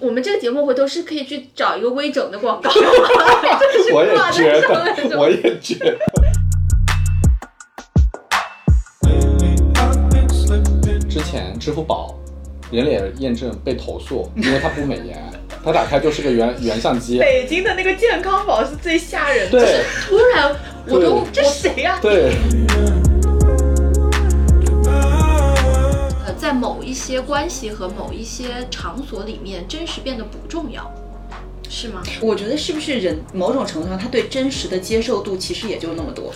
我们这个节目回头是可以去找一个微整的广告，我也 觉得，就我也觉得。之前支付宝人脸验证被投诉，因为它不美颜，它打开就是个原原相机。北京的那个健康宝是最吓人的。对突然我都这谁呀、对，某一些关系和某一些场所里面，真实变得不重要，是吗？我觉得是不是人某种程度上他对真实的接受度其实也就那么多。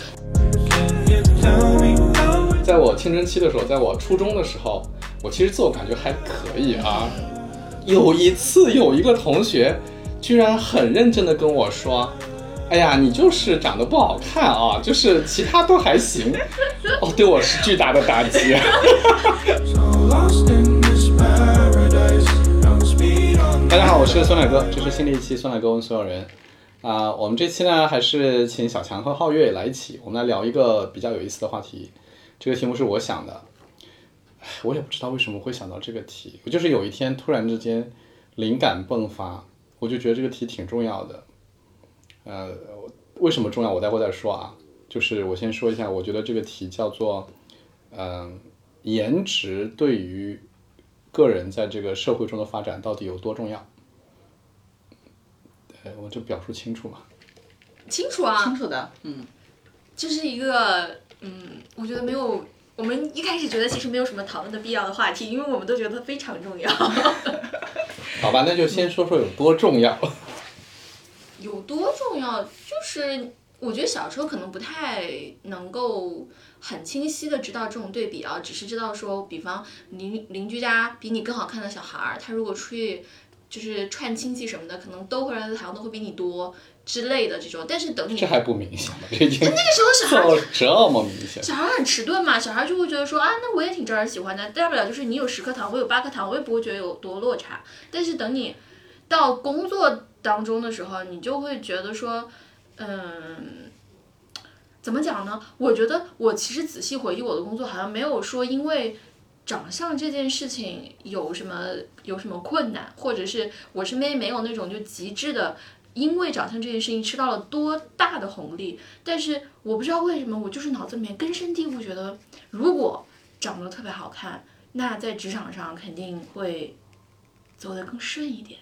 在我青春期的时候，在我初中的时候，我其实自我感觉还可以啊。有一次，有一个同学居然很认真的跟我说：“哎呀，你就是长得不好看啊，就是其他都还行。”哦，对我是巨大的打击。大家好，我是酸奶哥，这是新的一期酸奶哥问所有人。啊、我们这期呢，还是请小强和皓月来一起，我们来聊一个比较有意思的话题。这个题目是我想的，唉我也不知道为什么会想到这个题，我就是有一天突然之间灵感迸发，我就觉得这个题挺重要的。呃，为什么重要？我待会再说啊。就是我先说一下，我觉得这个题叫做，嗯、颜值对于个人在这个社会中的发展到底有多重要？呃，我就表述清楚嘛？清楚啊，清楚的，嗯，这是一个，嗯，我觉得没有，我们一开始觉得其实没有什么讨论的必要的话题，因为我们都觉得非常重要。好吧，那就先说说有多重要。有多重要？就是我觉得小时候可能不太能够很清晰的知道这种对比啊，只是知道说，比方邻邻居家比你更好看的小孩儿，他如果出去就是串亲戚什么的，可能都会好像都会比你多之类的这种。但是等你这还不明显吗？这已经那个时候小孩做这么明显。小孩很迟钝嘛，小孩就会觉得说啊，那我也挺招人喜欢的，大不了就是你有十颗糖，我有八颗糖，我也不会觉得有多落差。但是等你到工作当中的时候，你就会觉得说，嗯，怎么讲呢？我觉得我其实仔细回忆我的工作，好像没有说因为长相这件事情有什么有什么困难，或者是我身边没有那种就极致的。因为长相这件事情吃到了多大的红利，但是我不知道为什么，我就是脑子里面根深蒂固觉得，如果长得特别好看，那在职场上肯定会走得更顺一点。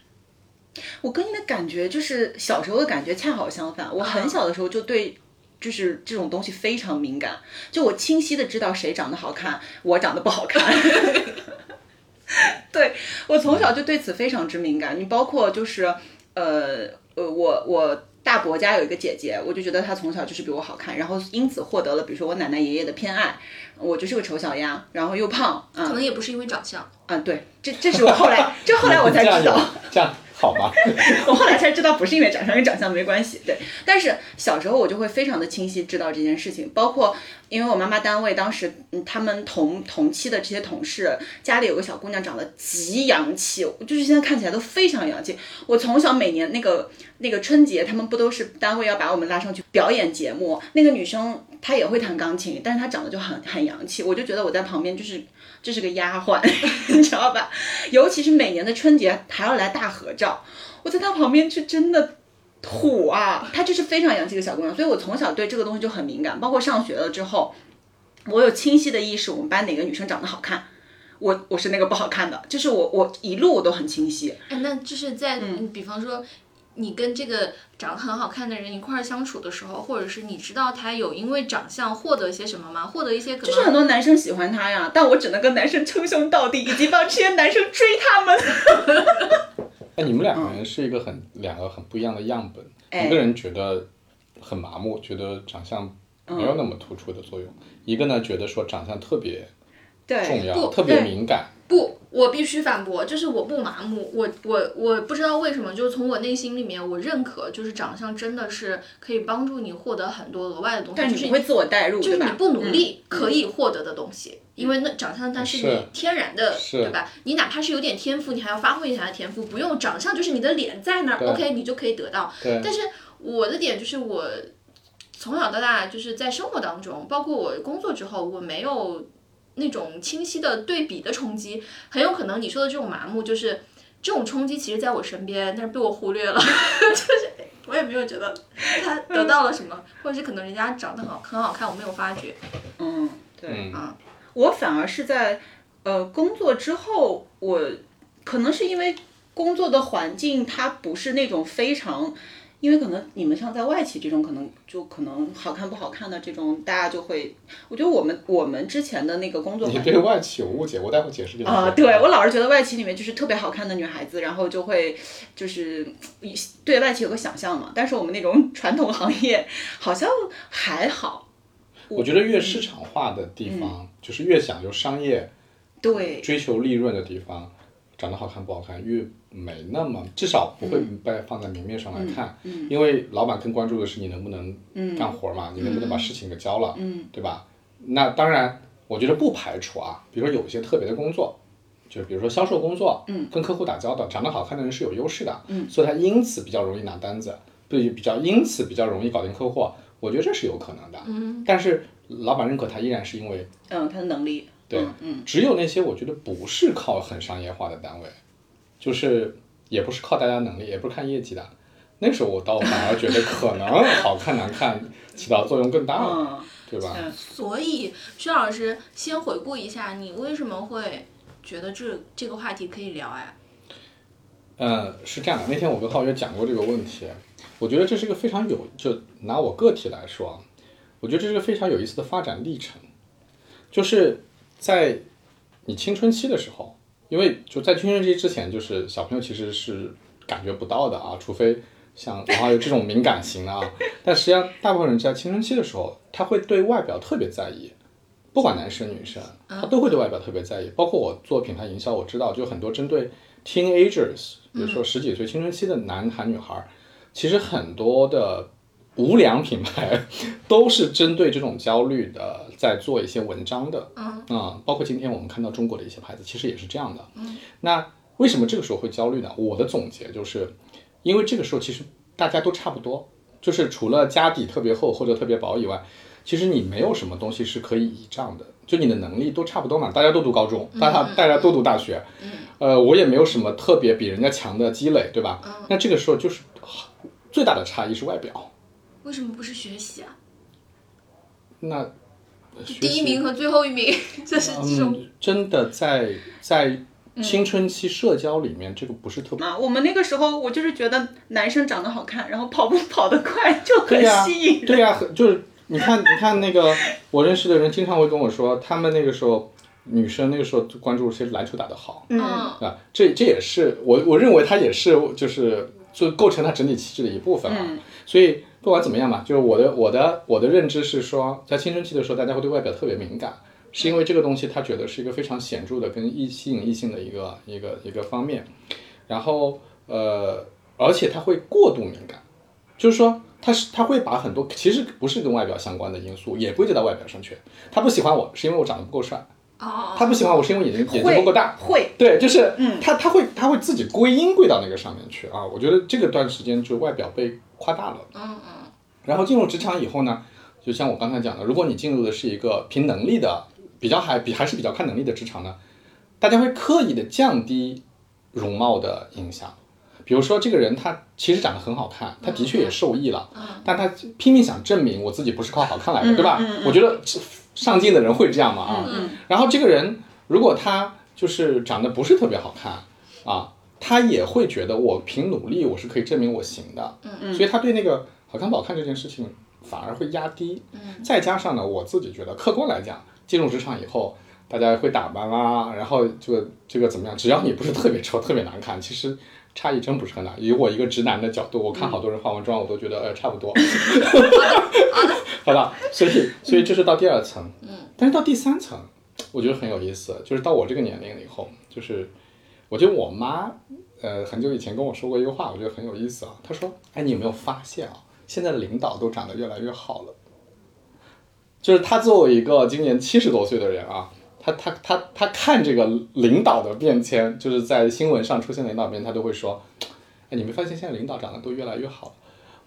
我跟你的感觉就是小时候的感觉恰好相反。我很小的时候就对。就是这种东西非常敏感，就我清晰的知道谁长得好看，我长得不好看。对我从小就对此非常之敏感。你包括就是，呃呃，我我大伯家有一个姐姐，我就觉得她从小就是比我好看，然后因此获得了比如说我奶奶爷爷的偏爱。我就是个丑小鸭，然后又胖，啊、可能也不是因为长相，嗯，对，这这是我后来，这后来我才知道。这样好吧？我后来才知道不是因为长相，跟长相没关系。对，但是小时候我就会非常的清晰知道这件事情，包括因为我妈妈单位当时，嗯，他们同同期的这些同事家里有个小姑娘长得极洋气，就是现在看起来都非常洋气。我从小每年那个那个春节，他们不都是单位要把我们拉上去表演节目？那个女生她也会弹钢琴，但是她长得就很很洋气，我就觉得我在旁边就是就是个丫鬟，你知道吧？尤其是每年的春节还要来大合照，我在她旁边就真的土啊！她就是非常洋气的小姑娘，所以我从小对这个东西就很敏感，包括上学了之后，我有清晰的意识，我们班哪个女生长得好看。我我是那个不好看的，就是我我一路我都很清晰。哎，那就是在，嗯、比方说。你跟这个长得很好看的人一块儿相处的时候，或者是你知道他有因为长相获得一些什么吗？获得一些可能就是很多男生喜欢他呀，但我只能跟男生称兄道弟，以及帮这些男生追他们。哎，你们两个人是一个很两个很不一样的样本，哎一个人觉得很麻木，觉得长相没有那么突出的作用；一个呢，觉得说长相特别对，重要，特别敏感。不，我必须反驳，就是我不麻木，我我我不知道为什么，就是从我内心里面，我认可，就是长相真的是可以帮助你获得很多额外的东西，就是但你不会自我代入，就是你不努力嗯可以获得的东西，因为那长相它是是你天然的，对吧？你哪怕是有点天赋，你还要发挥一下的天赋，不用长相就是你的脸在那儿，OK，你就可以得到。但是我的点就是我从小到大就是在生活当中，包括我工作之后，我没有那种清晰的对比的冲击，很有可能你说的这种麻木就是。这种冲击其实在我身边，但是被我忽略了，就是我也没有觉得他得到了什么，或者是可能人家长得很好很好看，我没有发觉。嗯，对，嗯啊我反而是在呃工作之后，我可能是因为工作的环境它不是那种非常。因为可能你们像在外企这种，可能就可能好看不好看的这种，大家就会，我觉得我们我们之前的那个工作你对外企有误解，我待会解释给你听。啊，对我老是觉得外企里面就是特别好看的女孩子，然后就会就是嗯对外企有个想象嘛。但是我们那种 传统行业好像还好，我觉得越市场化的地方，就是越讲究商业、对追求利润的地方，长得好看不好看越没那么，至少不会被放在明面上来看，因为老板更关注的是你能不能干活嘛，你能不能把事情给交了，对吧？那当然，我觉得不排除啊，比如说有一些特别的工作。就比如说销售工作，嗯，跟客户打交道，长得好看的人是有优势的，嗯，所以他因此比较容易拿单子，对，比较因此比较容易搞定客户，我觉得这是有可能的，嗯，但是老板认可他依然是因为嗯，他的能力，对，嗯只有那些我觉得不是靠很商业化的单位，就是也不是靠大家能力，也不是看业绩的，那时候我倒反而觉得可能好看难看起到作用更大了，嗯，对吧？所以，薛老师先回顾一下，你为什么会觉得这这个话题可以聊哎？嗯，是这样的，那天我跟浩约讲过这个问题，我觉得这是一个非常有，就拿我个体来说，啊我觉得这是个非常有意思的发展历程，就是在你青春期的时候，因为就在青春期之前，就是小朋友其实是感觉不到的啊，除非像然后有这种敏感型的啊，但实际上大部分人在青春期的时候，他会对外表特别在意。不管男生女生，他都会对外表特别在意。包括我做品牌营销，我知道就很多针对 teenagers，比如说十几岁青春期的男孩女孩，其实很多的无良品牌都是针对这种焦虑的在做一些文章的。嗯啊、包括今天我们看到中国的一些牌子，其实也是这样的。嗯，那为什么这个时候会焦虑呢？我的总结就是，因为这个时候其实大家都差不多，就是除了家底特别厚或者特别薄以外，其实你没有什么东西是可以倚仗的，就你的能力都差不多嘛，大家都读高中，大家大家都读大学，呃，我也没有什么特别比人家强的积累，对吧？那这个时候就是最大的差异是外表，为什么不是学习啊？那就第一名和最后一名，这是这种。嗯，真的在在青春期社交里面，这个不是特别。啊，我们那个时候我就是觉得男生长得好看，然后跑步 跑得快就很、吸引人。对呀、很就是你看，你看那个我认识的人经常会跟我说，他们那个时候女生那个时候就关注谁篮球打得好，嗯啊，这这也是我我认为它也是就是就构成它整体气质的一部分啊。所以不管怎么样吧，就是我的我的我的认知是说，在青春期的时候，大家会对外表特别敏感，是因为这个东西他觉得是一个非常显著的跟异吸引异性的一个一个一个方面，然后呃，而且他会过度敏感，就是说他是他会把很多其实不是跟外表相关的因素也归结到外表上去，他不喜欢我是因为我长得不够帅，哦，他不喜欢我是因为眼睛眼睛不够大，会，对，就是，他他会他会自己归因归到那个上面去。啊。我觉得这个段时间就外表被夸大了，嗯嗯然后进入职场以后呢，就像我刚才讲的，如果你进入的是一个凭能力的，比较还比还是比较看能力的职场呢，大家会刻意的降低容貌的影响。比如说这个人他其实长得很好看，他的确也受益了，但他拼命想证明我自己不是靠好看来的，对吧？我觉得上进的人会这样嘛啊。然后这个人如果他就是长得不是特别好看啊，他也会觉得我凭努力我是可以证明我行的，嗯嗯所以他对那个好看不好看这件事情反而会压低。嗯再加上呢，我自己觉得客观来讲，进入职场以后。大家会打扮啦，然后这个这个怎么样？只要你不是特别丑、特别难看，其实差异真不是很大。以我一个直男的角度，我看好多人化完妆，我都觉得呃差不多。好吧，所以所以这是到第二层，嗯，但是到第三层，我觉得很有意思，就是到我这个年龄了以后，就是我觉得我妈呃很久以前跟我说过一个话，我觉得很有意思啊。她说：“哎，你有没有发现啊，现在领导都长得越来越好了？”就是她作为一个今年七十多岁的人啊，她她她她看这个领导的变迁，就是在新闻上出现领导变，她都会说：“哎，你没发现现在领导长得都越来越好了？”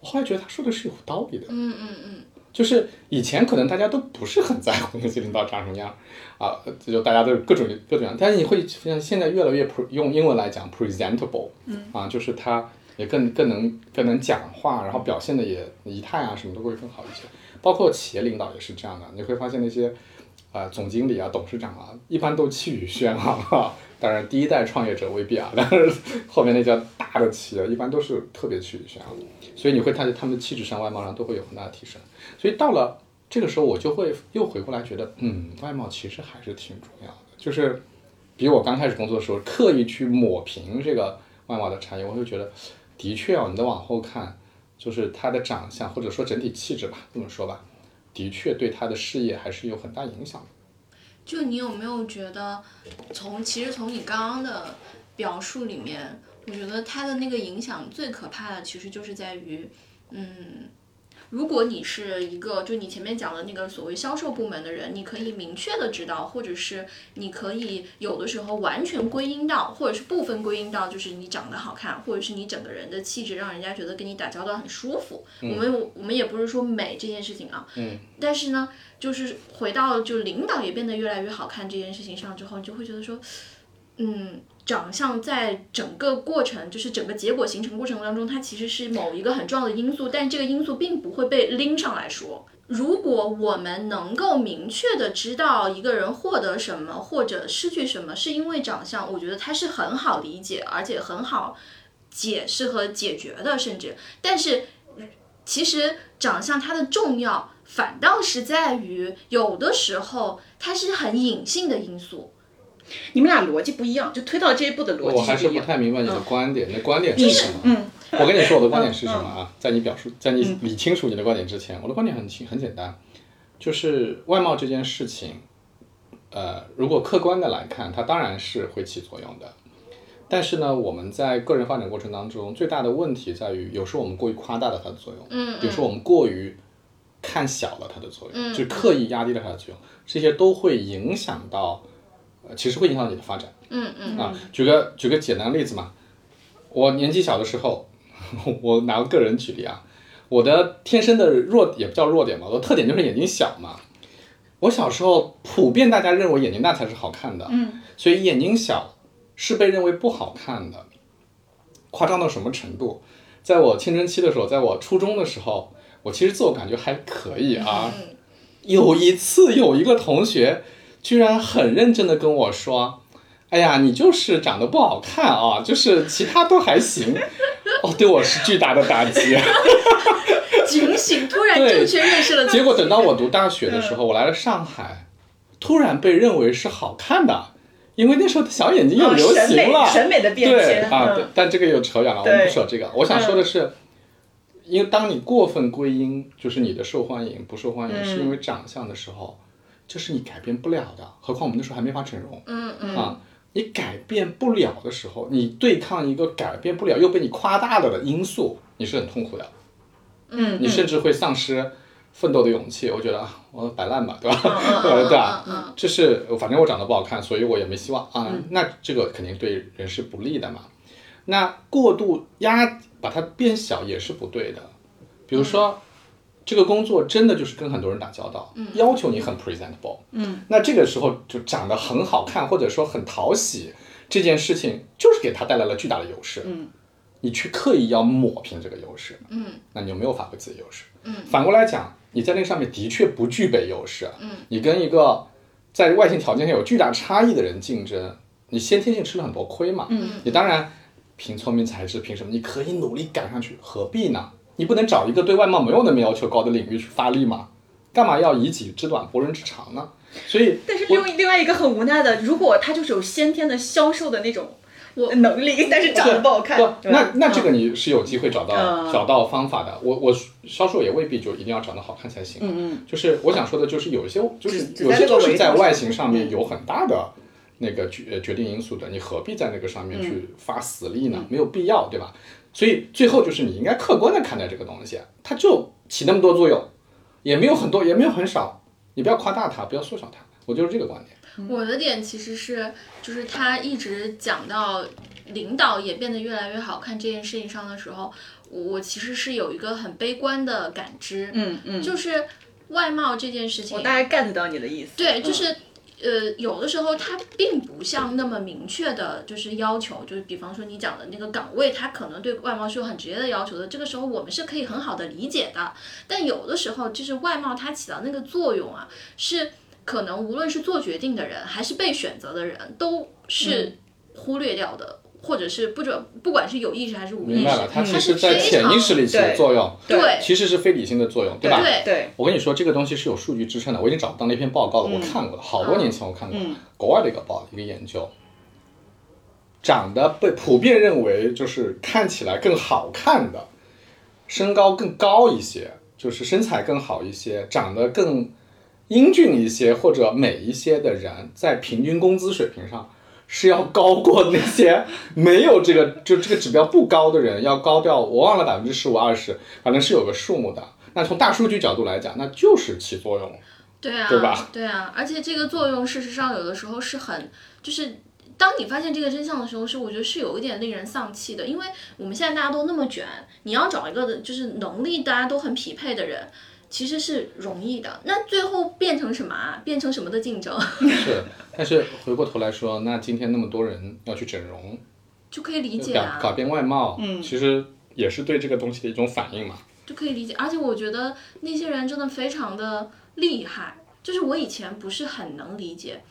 我后来觉得她说的是有道理的。嗯嗯嗯，就是以前可能大家都不是很在乎那些领导长什么样啊，这就大家都是各种各种样，但是你会发现现在越来越 pre, 用英文来讲 presentable，嗯，啊，就是他也更更能更能讲话，然后表现的也仪态啊什么都会更好一些，包括企业领导也是这样的，你会发现那些。啊，总经理啊，董事长啊，一般都气宇轩昂。当然，第一代创业者未必啊，但是后面那家大的企业一般都是特别气宇轩昂。所以你会看见他们的气质上、外貌上都会有很大的提升。所以到了这个时候，我就会又回过来觉得，嗯，外貌其实还是挺重要的。就是比我刚开始工作的时候，刻意去抹平这个外貌的差异，我会觉得，的确啊，你再往后看，就是他的长相或者说整体气质吧，这么说吧。的确对他的事业还是有很大影响的。就你有没有觉得，从其实从你刚刚的表述里面，我觉得他的那个影响最可怕的，其实就是在于，嗯。如果你是一个，就你前面讲的那个所谓销售部门的人，你可以明确的知道，或者是你可以有的时候完全归因到，或者是部分归因到，就是你长得好看，或者是你整个人的气质让人家觉得跟你打交道很舒服。我们我们也不是说美这件事情啊，嗯，但是呢，就是回到就领导也变得越来越好看这件事情上之后，你就会觉得说，嗯。长相在整个过程，就是整个结果形成过程当中，它其实是某一个很重要的因素，但这个因素并不会被拎上来说。如果我们能够明确的知道一个人获得什么或者失去什么是因为长相，我觉得它是很好理解，而且很好解释和解决的，甚至。但是，其实长相它的重要，反倒是在于有的时候它是很隐性的因素。你们俩逻辑不一样，就推到这一步的逻辑我还是不不太明白你的观点，你的观点是什么？嗯，我跟你说我的观点是什么啊？在你表述，在你理清楚你的观点之前，我的观点很清很简单，就是外貌这件事情，呃，如果客观的来看，它当然是会起作用的。但是呢，我们在个人发展过程当中，最大的问题在于，有时候我们过于夸大了它的作用，嗯，有时候我们过于看小了它的作用，嗯，就刻意压低了它的作用，这些都会影响到。呃，其实会影响你的发展。嗯嗯。啊，举个举个简单的例子嘛，我年纪小的时候，我拿个个人举例啊，我的天生的弱也不叫弱点吧，我的特点就是眼睛小嘛。我小时候普遍大家认为眼睛大才是好看的，嗯，所以眼睛小是被认为不好看的。夸张到什么程度？在我青春期的时候，在我初中的时候，我其实自我感觉还可以啊。有一次有一个同学。居然很认真的跟我说：“哎呀，你就是长得不好看啊，就是其他都还行。”哦，对我是巨大的打击。警醒，突然正确认识了。结果等到我读大学的时候，我来了上海，突然被认为是好看的，因为那时候的小眼睛又流行了，审美的变迁啊。但这个又扯远了，我们不说这个。我想说的是，因为当你过分归因，就是你的受欢迎不受欢迎是因为长相的时候。这是你改变不了的，何况我们那时候还没法整容。嗯嗯。啊，你改变不了的时候，你对抗一个改变不了又被你夸大了的因素，你是很痛苦的。嗯。你甚至会丧失奋斗的勇气。我觉得啊，我摆烂吧，对吧？对吧？嗯。这是反正我长得不好看，所以我也没希望啊。那这个肯定对人是不利的嘛。那过度压把它变小也是不对的。比如说。这个工作真的就是跟很多人打交道，要求你很 presentable，嗯，那这个时候就长得很好看或者说很讨喜，这件事情就是给他带来了巨大的优势，嗯，你去刻意要抹平这个优势，嗯，那你就没有发挥自己优势，嗯，反过来讲，你在那上面的确不具备优势，嗯，你跟一个在外形条件上有巨大差异的人竞争，你先天性吃了很多亏嘛，嗯，你当然凭聪明才智，凭什么？你可以努力赶上去，何必呢？你不能找一个对外貌没有那么要求高的领域去发力吗？干嘛要以己之短博人之长呢？所以，但是另另外一个很无奈的，如果他就是有先天的销售的那种我能力，但是长得不好看，那那这个你是有机会找到找到方法的。我我销售也未必就一定要长得好看才行。嗯嗯，就是我想说的，就是有一些就是有些就是在外形上面有很大的那个决决定因素的，你何必在那个上面去发死力呢？没有必要，对吧？所以最后就是你应该客观的看待这个东西，它就起那么多作用，也没有很多，也没有很少，你不要夸大它，不要缩小它，我就是这个观点。我的点其实是，就是他一直讲到领导也变得越来越好看这件事情上的时候，我其实是有一个很悲观的感知，嗯嗯，就是外貌这件事情，我大概 get 到你的意思。对，就是。呃，有的时候它并不像那么明确的，就是要求，就是比方说你讲的那个岗位，它可能对外貌是有很直接的要求的。这个时候我们是可以很好的理解的。但有的时候，就是外貌它起到那个作用啊，是可能无论是做决定的人还是被选择的人，都是忽略掉的。或者是不准，不管是有意识还是无意识，明白了，它其实，在潜意识里起的作用，对，其实是非理性的作用，对吧？对对。我跟你说，这个东西是有数据支撑的，我已经找到那篇报告了，我看过了，好多年前我看过，国外的一个报一个研究，长得被普遍认为就是看起来更好看的，身高更高一些，就是身材更好一些，长得更英俊一些或者美一些的人，在平均工资水平上。是要高过那些 没有这个就这个指标不高的人，要高掉我忘了百分之十五二十，反正是有个数目的。那从大数据角度来讲，那就是起作用，对啊，对吧？对啊，而且这个作用事实上有的时候是很，就是当你发现这个真相的时候，是我觉得是有一点令人丧气的，因为我们现在大家都那么卷，你要找一个的就是能力大家都很匹配的人。其实是容易的，那最后变成什么啊？变成什么的竞争？是，但是回过头来说，那今天那么多人要去整容，就可以理解啊，改变外貌，嗯，其实也是对这个东西的一种反应嘛，就可以理解。而且我觉得那些人真的非常的厉害，就是我以前不是很能理解，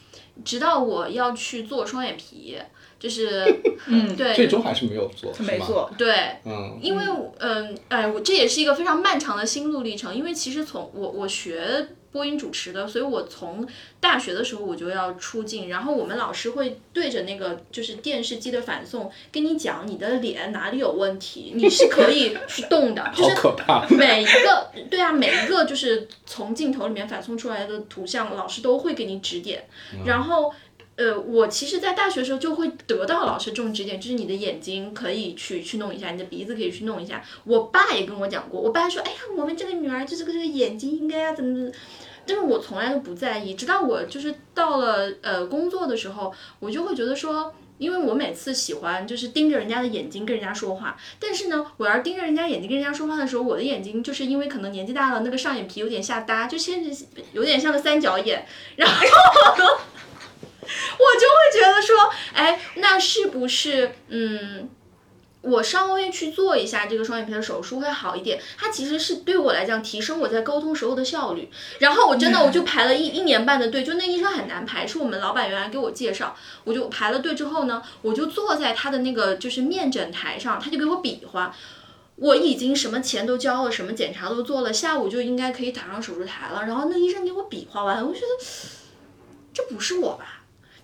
直到我要去做双眼皮。就是，嗯，对，最终还是没有做，没做，对，嗯，因为，嗯，哎，我这也是一个非常漫长的心路历程，因为其实从我我学。播音主持的，所以我从大学的时候我就要出镜，然后我们老师会对着那个就是电视机的反送跟你讲你的脸哪里有问题，你是可以去动的，就是每一个对啊，每一个就是从镜头里面反送出来的图像，老师都会给你指点，然后。呃，我其实，在大学的时候就会得到老师这种指点，就是你的眼睛可以去去弄一下，你的鼻子可以去弄一下。我爸也跟我讲过，我爸说，哎呀，我们这个女儿就这个这个眼睛应该要怎么怎么，但是我从来都不在意。直到我就是到了呃工作的时候，我就会觉得说，因为我每次喜欢就是盯着人家的眼睛跟人家说话，但是呢，我要盯着人家眼睛跟人家说话的时候，我的眼睛就是因为可能年纪大了，那个上眼皮有点下耷，就现在有点像个三角眼，然后。我就会觉得说，哎，那是不是，嗯，我稍微去做一下这个双眼皮的手术会好一点？它其实是对我来讲提升我在沟通时候的效率。然后我真的我就排了一一年半的队，就那医生很难排，是我们老板原来给我介绍，我就排了队之后呢，我就坐在他的那个就是面诊台上，他就给我比划，我已经什么钱都交了，什么检查都做了，下午就应该可以躺上手术台了。然后那医生给我比划完，我觉得这不是我吧？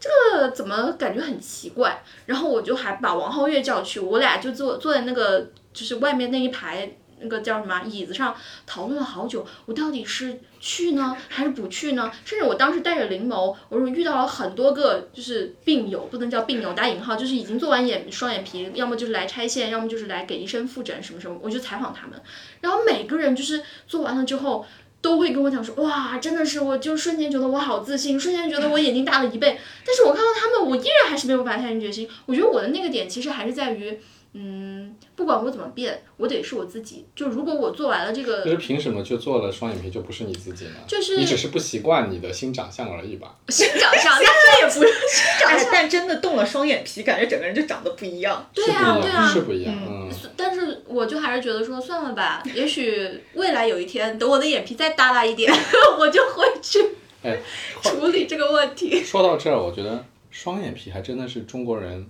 这怎么感觉很奇怪？然后我就还把王皓月叫去，我俩就坐坐在那个就是外面那一排那个叫什么椅子上讨论了好久，我到底是去呢还是不去呢？甚至我当时带着灵眸，我说遇到了很多个就是病友，不能叫病友打引号，就是已经做完眼双眼皮，要么就是来拆线，要么就是来给医生复诊什么什么，我就采访他们，然后每个人就是做完了之后。都会跟我讲说，哇，真的是，我就瞬间觉得我好自信，瞬间觉得我眼睛大了一倍。但是我看到他们，我依然还是没有办法下定决心。我觉得我的那个点其实还是在于。嗯，不管我怎么变，我得是我自己。就如果我做完了这个，可是凭什么就做了双眼皮就不是你自己呢？就是你只是不习惯你的新长相而已吧？新长相，那也不是新长相。但真的动了双眼皮，感觉整个人就长得不一样。对啊，对啊，是不一样。嗯。但是我就还是觉得说，算了吧。也许未来有一天，等我的眼皮再耷拉一点，我就会去哎处理这个问题。说到这儿，我觉得双眼皮还真的是中国人。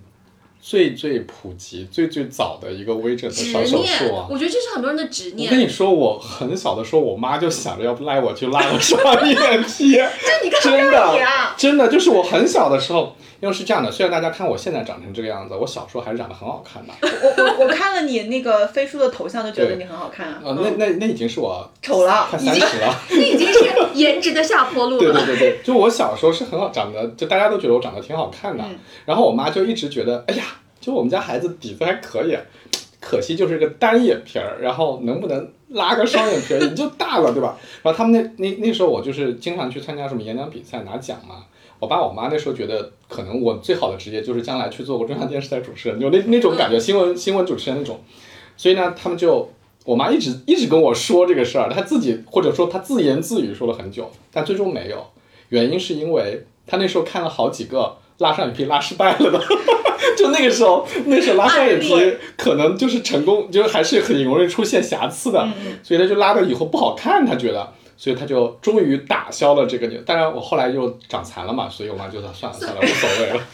最最普及、最最早的一个微整的小手术啊！我觉得这是很多人的执念。我跟你说，我很小的时候，我妈就想着要拉我去拉个双眼皮。这你真的真的就是我很小的时候。因为是这样的，虽然大家看我现在长成这个样子，我小时候还是长得很好看的。我我我看了你那个飞书的头像，就觉得你很好看啊。呃，那那那已经是我丑了，快三十了。那已经是颜值的下坡路了。对对对对，就我小时候是很好长得，就大家都觉得我长得挺好看的。然后我妈就一直觉得，哎呀，就我们家孩子底子还可以。可惜就是个单眼皮儿，然后能不能拉个双眼皮儿你就大了，对吧？然后他们那那那时候我就是经常去参加什么演讲比赛拿奖嘛。我爸我妈那时候觉得，可能我最好的职业就是将来去做个中央电视台主持人，就那那种感觉，新闻新闻主持人那种。所以呢，他们就我妈一直一直跟我说这个事儿，她自己或者说她自言自语说了很久，但最终没有。原因是因为她那时候看了好几个拉双眼皮拉失败了的，就那个时候那时候拉双眼皮可能就是成功，就是还是很容易出现瑕疵的，所以他就拉的以后不好看，他觉得。所以他就终于打消了这个念。当然，我后来又长残了嘛，所以我妈就说算了算了，无所谓了。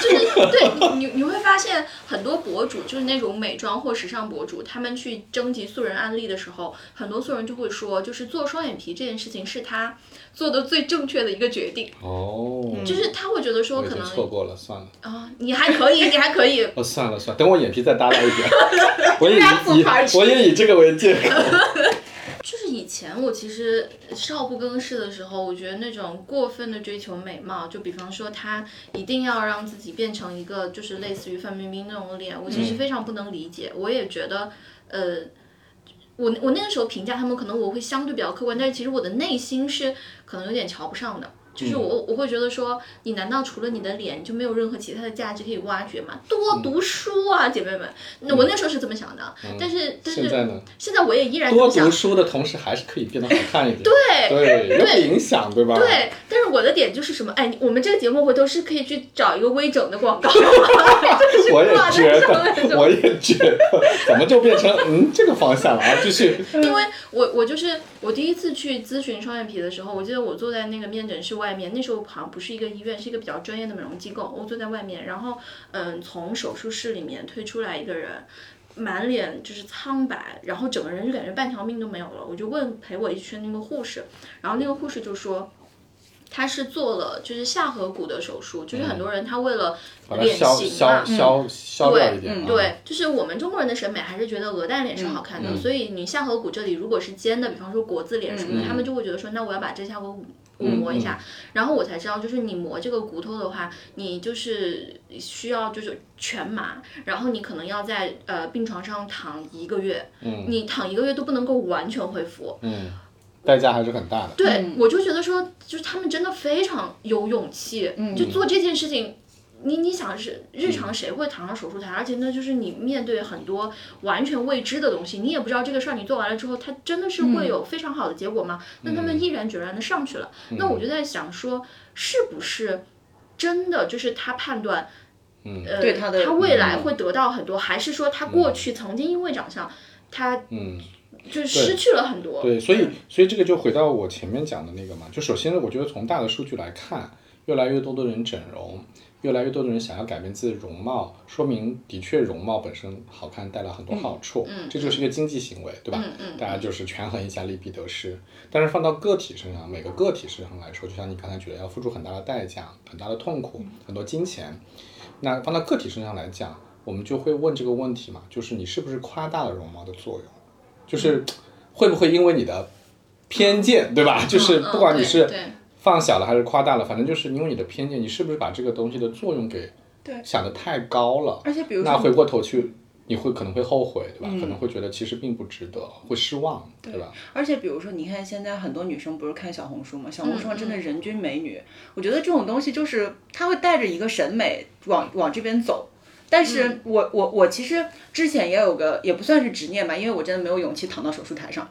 就是对你 你会发现很多博主，就是那种美妆或时尚博主，他们去征集素人案例的时候，很多素人就会说，就是做双眼皮这件事情是他做的最正确的一个决定。哦。就是他会觉得说可能错过了，算了。啊，你还可以，你还可以。哦，算了算了，等我眼皮再耷拉一点，我也以我也以这个为借口。前我其实少不更事的时候，我觉得那种过分的追求美貌，就比方说她一定要让自己变成一个就是类似于范冰冰那种脸，我其实非常不能理解。我也觉得，呃，我我那个时候评价他们，可能我会相对比较客观，但是其实我的内心是可能有点瞧不上的。就是我我会觉得说，你难道除了你的脸就没有任何其他的价值可以挖掘吗？多读书啊，姐妹们！那我那时候是这么想的，但是但是现在呢？现在我也依然多读书的同时，还是可以变得好 看一点。对对，有影响，对吧？对，但是我的点就是什么？哎，我们这个节目回头是可以去找一个微整的广告。我也觉得，我也觉得，怎么就变成嗯这个方向了啊？继续。因为我我就是我第一次去咨询双眼皮的时候，我记得我坐在那个面诊室。外面那时候好像不是一个医院，是一个比较专业的美容机构。我坐在外面，然后嗯，从手术室里面推出来一个人，满脸就是苍白，然后整个人就感觉半条命都没有了。我就问陪我一起去那个护士，然后那个护士就说。他是做了就是下颌骨的手术，就是很多人他为了脸型嘛，对，嗯，对，就是我们中国人的审美还是觉得鹅蛋脸是好看的，所以你下颌骨这里如果是尖的，比方说国字脸什么的，他们就会觉得说，那我要把这下颌骨磨一下，然后我才知道，就是你磨这个骨头的话，你就是需要就是全麻，然后你可能要在呃病床上躺一个月，你躺一个月都不能够完全恢复，嗯。代价还是很大的。对，我就觉得说，就是他们真的非常有勇气，就做这件事情。你你想是日常谁会躺上手术台？而且那就是你面对很多完全未知的东西，你也不知道这个事儿你做完了之后，它真的是会有非常好的结果吗？那他们毅然决然的上去了。那我就在想说，是不是真的就是他判断，呃，对他的他未来会得到很多，还是说他过去曾经因为长相，他嗯。就失去了很多。对，所以所以这个就回到我前面讲的那个嘛，就首先，我觉得从大的数据来看，越来越多的人整容，越来越多的人想要改变自己的容貌，说明的确容貌本身好看带来很多好处，嗯，这就是一个经济行为，对吧？嗯嗯，大家就是权衡一下利弊得失。但是放到个体身上，每个个体身上来说，就像你刚才举的，要付出很大的代价、很大的痛苦、很多金钱。那放到个体身上来讲，我们就会问这个问题嘛，就是你是不是夸大了容貌的作用？就是会不会因为你的偏见，对吧？就是不管你是放小了还是夸大了，反正就是因为你的偏见，你是不是把这个东西的作用给想的太高了？而且比如那回过头去，你会可能会后悔，对吧？可能会觉得其实并不值得，会失望，对吧？而且比如说，你看现在很多女生不是看小红书嘛？小红书上真的人均美女，我觉得这种东西就是它会带着一个审美往往这边走。但是我我我其实之前也有个也不算是执念吧，因为我真的没有勇气躺到手术台上。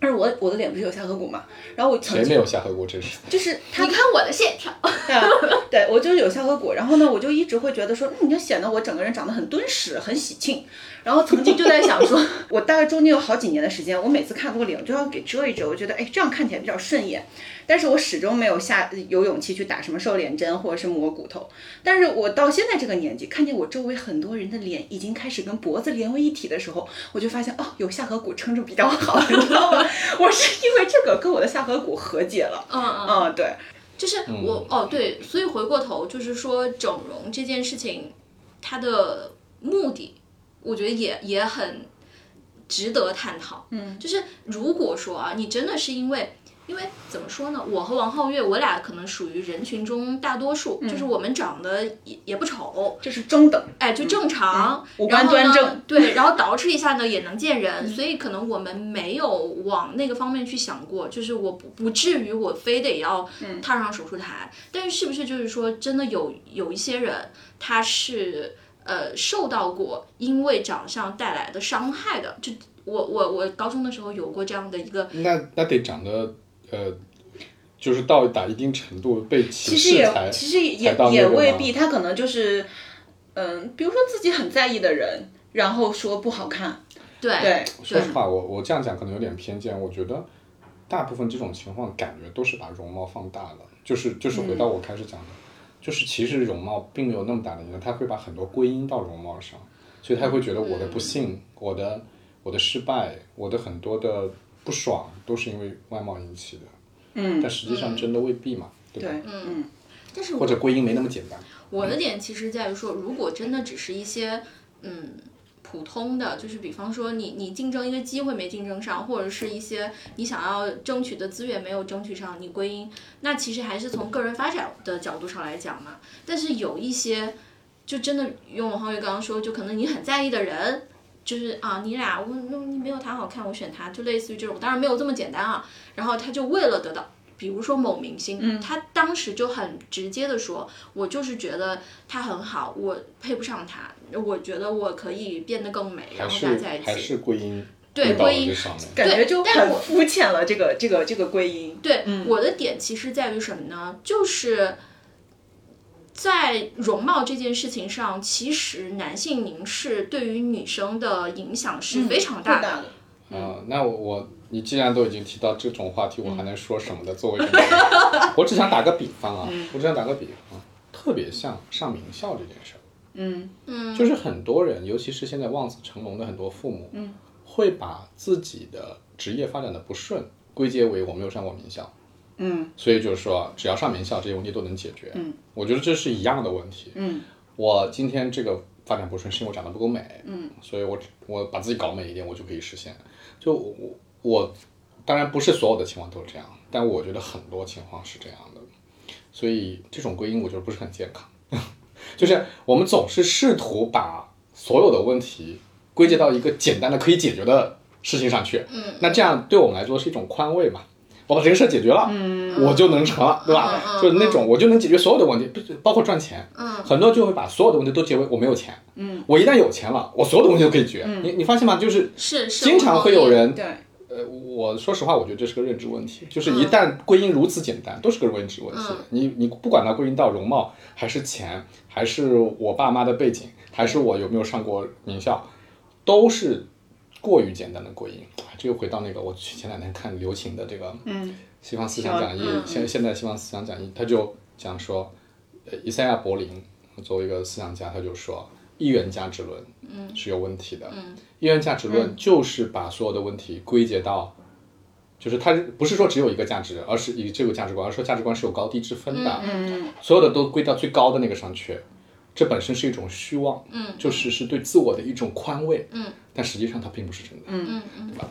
但是我我的脸不是有下颌骨嘛，然后我曾经没有下颌骨，这是就是 你看我的线条，对，我就是有下颌骨，然后呢，我就一直会觉得说，你就显得我整个人长得很敦实，很喜庆。然后曾经就在想说，我大概中间有好几年的时间，我每次看过脸我就要给遮一遮，我觉得哎这样看起来比较顺眼。但是我始终没有下有勇气去打什么瘦脸针或者是磨骨头。但是我到现在这个年纪，看见我周围很多人的脸已经开始跟脖子连为一体的时候，我就发现哦，有下颌骨撑着比较好，你知道吗？我是因为这个跟我的下颌骨和解了。嗯嗯嗯，对，就是我哦对，所以回过头就是说整容这件事情，它的目的。我觉得也也很值得探讨。嗯，就是如果说啊，你真的是因为因为怎么说呢，我和王皓月，我俩可能属于人群中大多数，就是我们长得也也不丑，就是中等，哎，就正常，五官然后呢端正对，然后 捯饬一下呢也能见人，所以可能我们没有往那个方面去想过，就是我不不至于我非得要踏上手术台，但是是不是就是说真的有有一些人他是呃受到过因为长相带来的伤害的，就我我我高中的时候有过这样的一个那那得长得呃，就是到达一定程度被歧其实也视才其实也也未必，他可能就是，嗯，比如说自己很在意的人，然后说不好看，对对，说实话，我我这样讲可能有点偏见，我觉得大部分这种情况感觉都是把容貌放大了，就是就是回到我开始讲的，就是其实容貌并没有那么大的影响，他会把很多归因到容貌上，所以他会觉得我的不幸、我的我的失败、我的很多的不爽都是因为外貌引起的，嗯但实际上真的未必嘛，对吧？对，嗯但是或者归因没那么简单。我的点其实在于说，如果真的只是一些嗯普通的，就是比方说你你竞争一个机会没竞争上，或者是一些你想要争取的资源没有争取上，你归因，那其实还是从个人发展的角度上来讲嘛。但是有一些就真的用王浩月刚刚说，就可能你很在意的人。就是啊，你俩我那你没有他好看，我选他，就类似于这种，当然没有这么简单啊。然后他就为了得到，比如说某明星，他当时就很直接的说，我就是觉得他很好，我配不上他，我觉得我可以变得更美，然后大家在一还起。是归因对归因。感觉就很但我肤浅了，这个这个这个归因，对，我的点其实在于什么呢？就是在容貌这件事情上，其实男性凝视对于女生的影响是非常大的。大的，啊、那我我你既然都已经提到这种话题，我还能说什么的？作为 我只想打个比方啊，我只想打个比方，特别像上名校这件事儿，嗯。嗯，就是很多人，尤其是现在望子成龙的很多父母，嗯，会把自己的职业发展的不顺归结为我没有上过名校，嗯所以就是说只要上名校，这些问题都能解决。嗯，我觉得这是一样的问题。嗯我今天这个发展不顺，是因为我长得不够美，嗯，所以我我把自己搞美一点，我就可以实现。就我我当然不是所有的情况都是这样，但我觉得很多情况是这样的，所以这种归因我觉得不是很健康。就是我们总是试图把所有的问题归结到一个简单的可以解决的事情上去，嗯，那这样对我们来说是一种宽慰嘛。我把这个事儿解决了，嗯，我就能成了，对吧？就是那种我就能解决所有的问题，包括赚钱，嗯，很多就会把所有的问题都结为我没有钱，嗯，我一旦有钱了，我所有的问题都可以解决。你你发现吗？就是是是，经常会有人，对，呃，我说实话，我觉得这是个认知问题，就是一旦归因如此简单，都是个认知问题。你你不管它归因到容貌，还是钱，还是我爸妈的背景，还是我有没有上过名校，都是过于简单的归因。哎这又回到那个我前两天看刘擎的这个嗯。西方思想讲义，嗯。现现在西方思想讲义，他就讲说，呃，伊赛亚柏林作为一个思想家，他就说一元价值论，嗯，是有问题的，嗯，一元价值论就是把所有的问题归结到，就是它不是说只有一个价值，而是以这个价值观，而是说价值观是有高低之分的，嗯所有的都归到最高的那个上去，这本身是一种虚妄，嗯。就是是对自我的一种宽慰，嗯，但实际上它并不是真的，嗯嗯嗯对吧？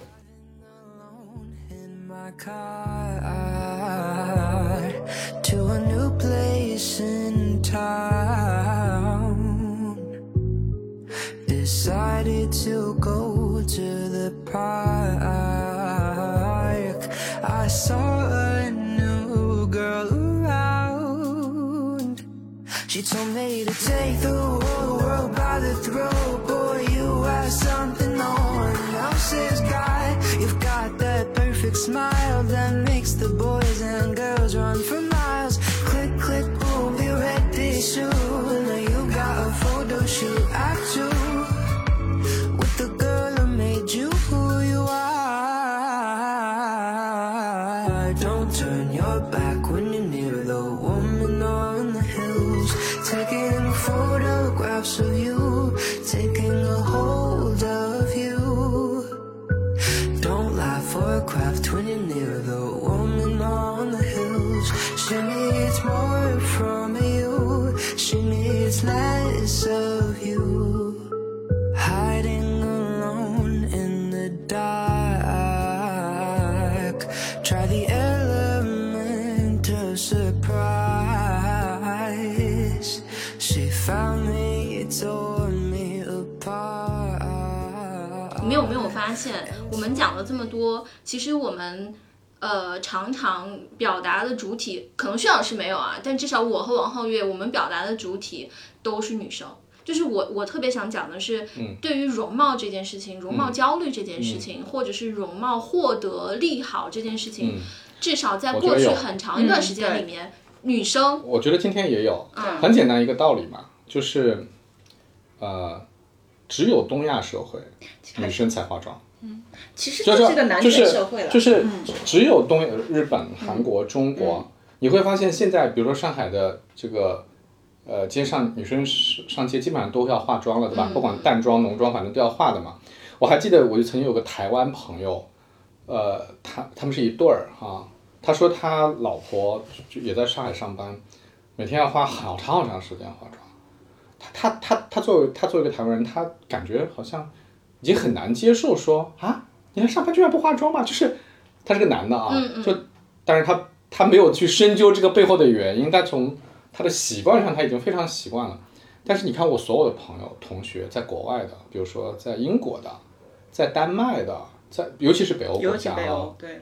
in my car to a new place in town. Decided to go to the park. I saw a new girl around. She told me to take the whole world by the throat. Boy, you have something no one else's got. You've got that perfect smile that 这么多，其实我们呃常常表达的主体，可能薛老师没有啊，但至少我和王皓月，我们表达的主体都是女生。就是我，我特别想讲的是，嗯。对于容貌这件事情，容貌焦虑这件事情，或者是容貌获得利好这件事情，嗯。至少在过去很长一段时间里面，女生。我觉得今天也有，嗯很简单一个道理嘛，就是，呃，只有东亚社会女生才化妆，其实就这是个男就是权社会了，就是只有东日本、韩国、中国，你会发现现在比如说上海的这个。呃，街上女生上上街基本上都要化妆了，对吧？不管淡妆、浓妆，反正都要化的嘛。我还记得，我就曾经有个台湾朋友，呃，他他们是一对儿哈、他说他老婆就也在上海上班，每天要花好长好长时间化妆。他他他他作为他作为一个台湾人，他感觉好像已经很难接受说啊，你看上班居然不化妆吗？就是他是个男的啊，就但是他他没有去深究这个背后的原因，但从他的习惯上他已经非常习惯了。但是你看我所有的朋友、同学，在国外的，比如说在英国的，在丹麦的，在尤其是北欧国家啊，对，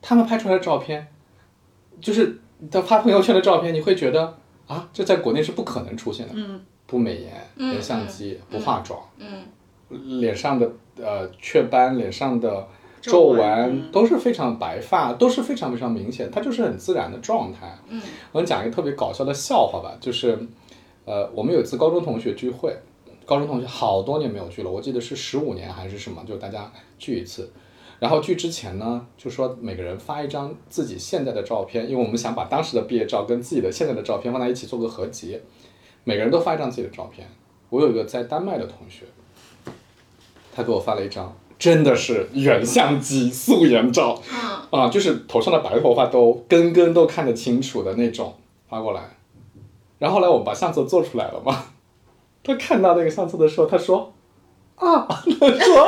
他们拍出来的照片，就是他发朋友圈的照片，你会觉得啊，这在国内是不可能出现的。嗯，不美颜，连相机，不化妆，嗯，脸上的呃雀斑，脸上的皱皱纹纹都是非常白发，都是非常非常明显，它就是很自然的状态。嗯，我给你讲一个特别搞笑的笑话吧，就是呃，我们有一次高中同学聚会。高中同学好多年没有聚了，我记得是十五年还是什么，就大家聚一次。然后聚之前呢，就说每个人发一张自己现在的照片，因为我们想把当时的毕业照跟自己的现在的照片放在一起做个合集，每个人都发一张自己的照片。我有一个在丹麦的同学，他给我发了一张，真的是原相机素颜照，啊，就是头上的白头发都根根都看得清楚的那种发过来。然后后来我们把相册做出来了嘛，他看到那个相册的时候，他说啊，他说。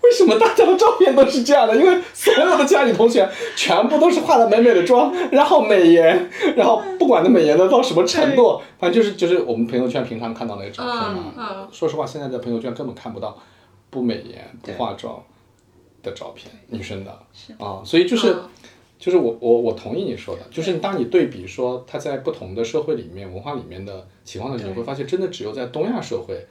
为什么大家的照片都是这样的？因为所有的家里同学全部都是化了美美的妆，然后美颜，然后不管那美颜的到什么程度，反正就是就是我们朋友圈平常看到那个照片嘛。说实话，现在在朋友圈根本看不到不美颜、不化妆的照片，女生的。啊，所以就是。嗯。就是我我我同意你说的，就是当你对比说他在不同的社会里面、文化里面的情况的时候，你会发现，真的只有在东亚社会，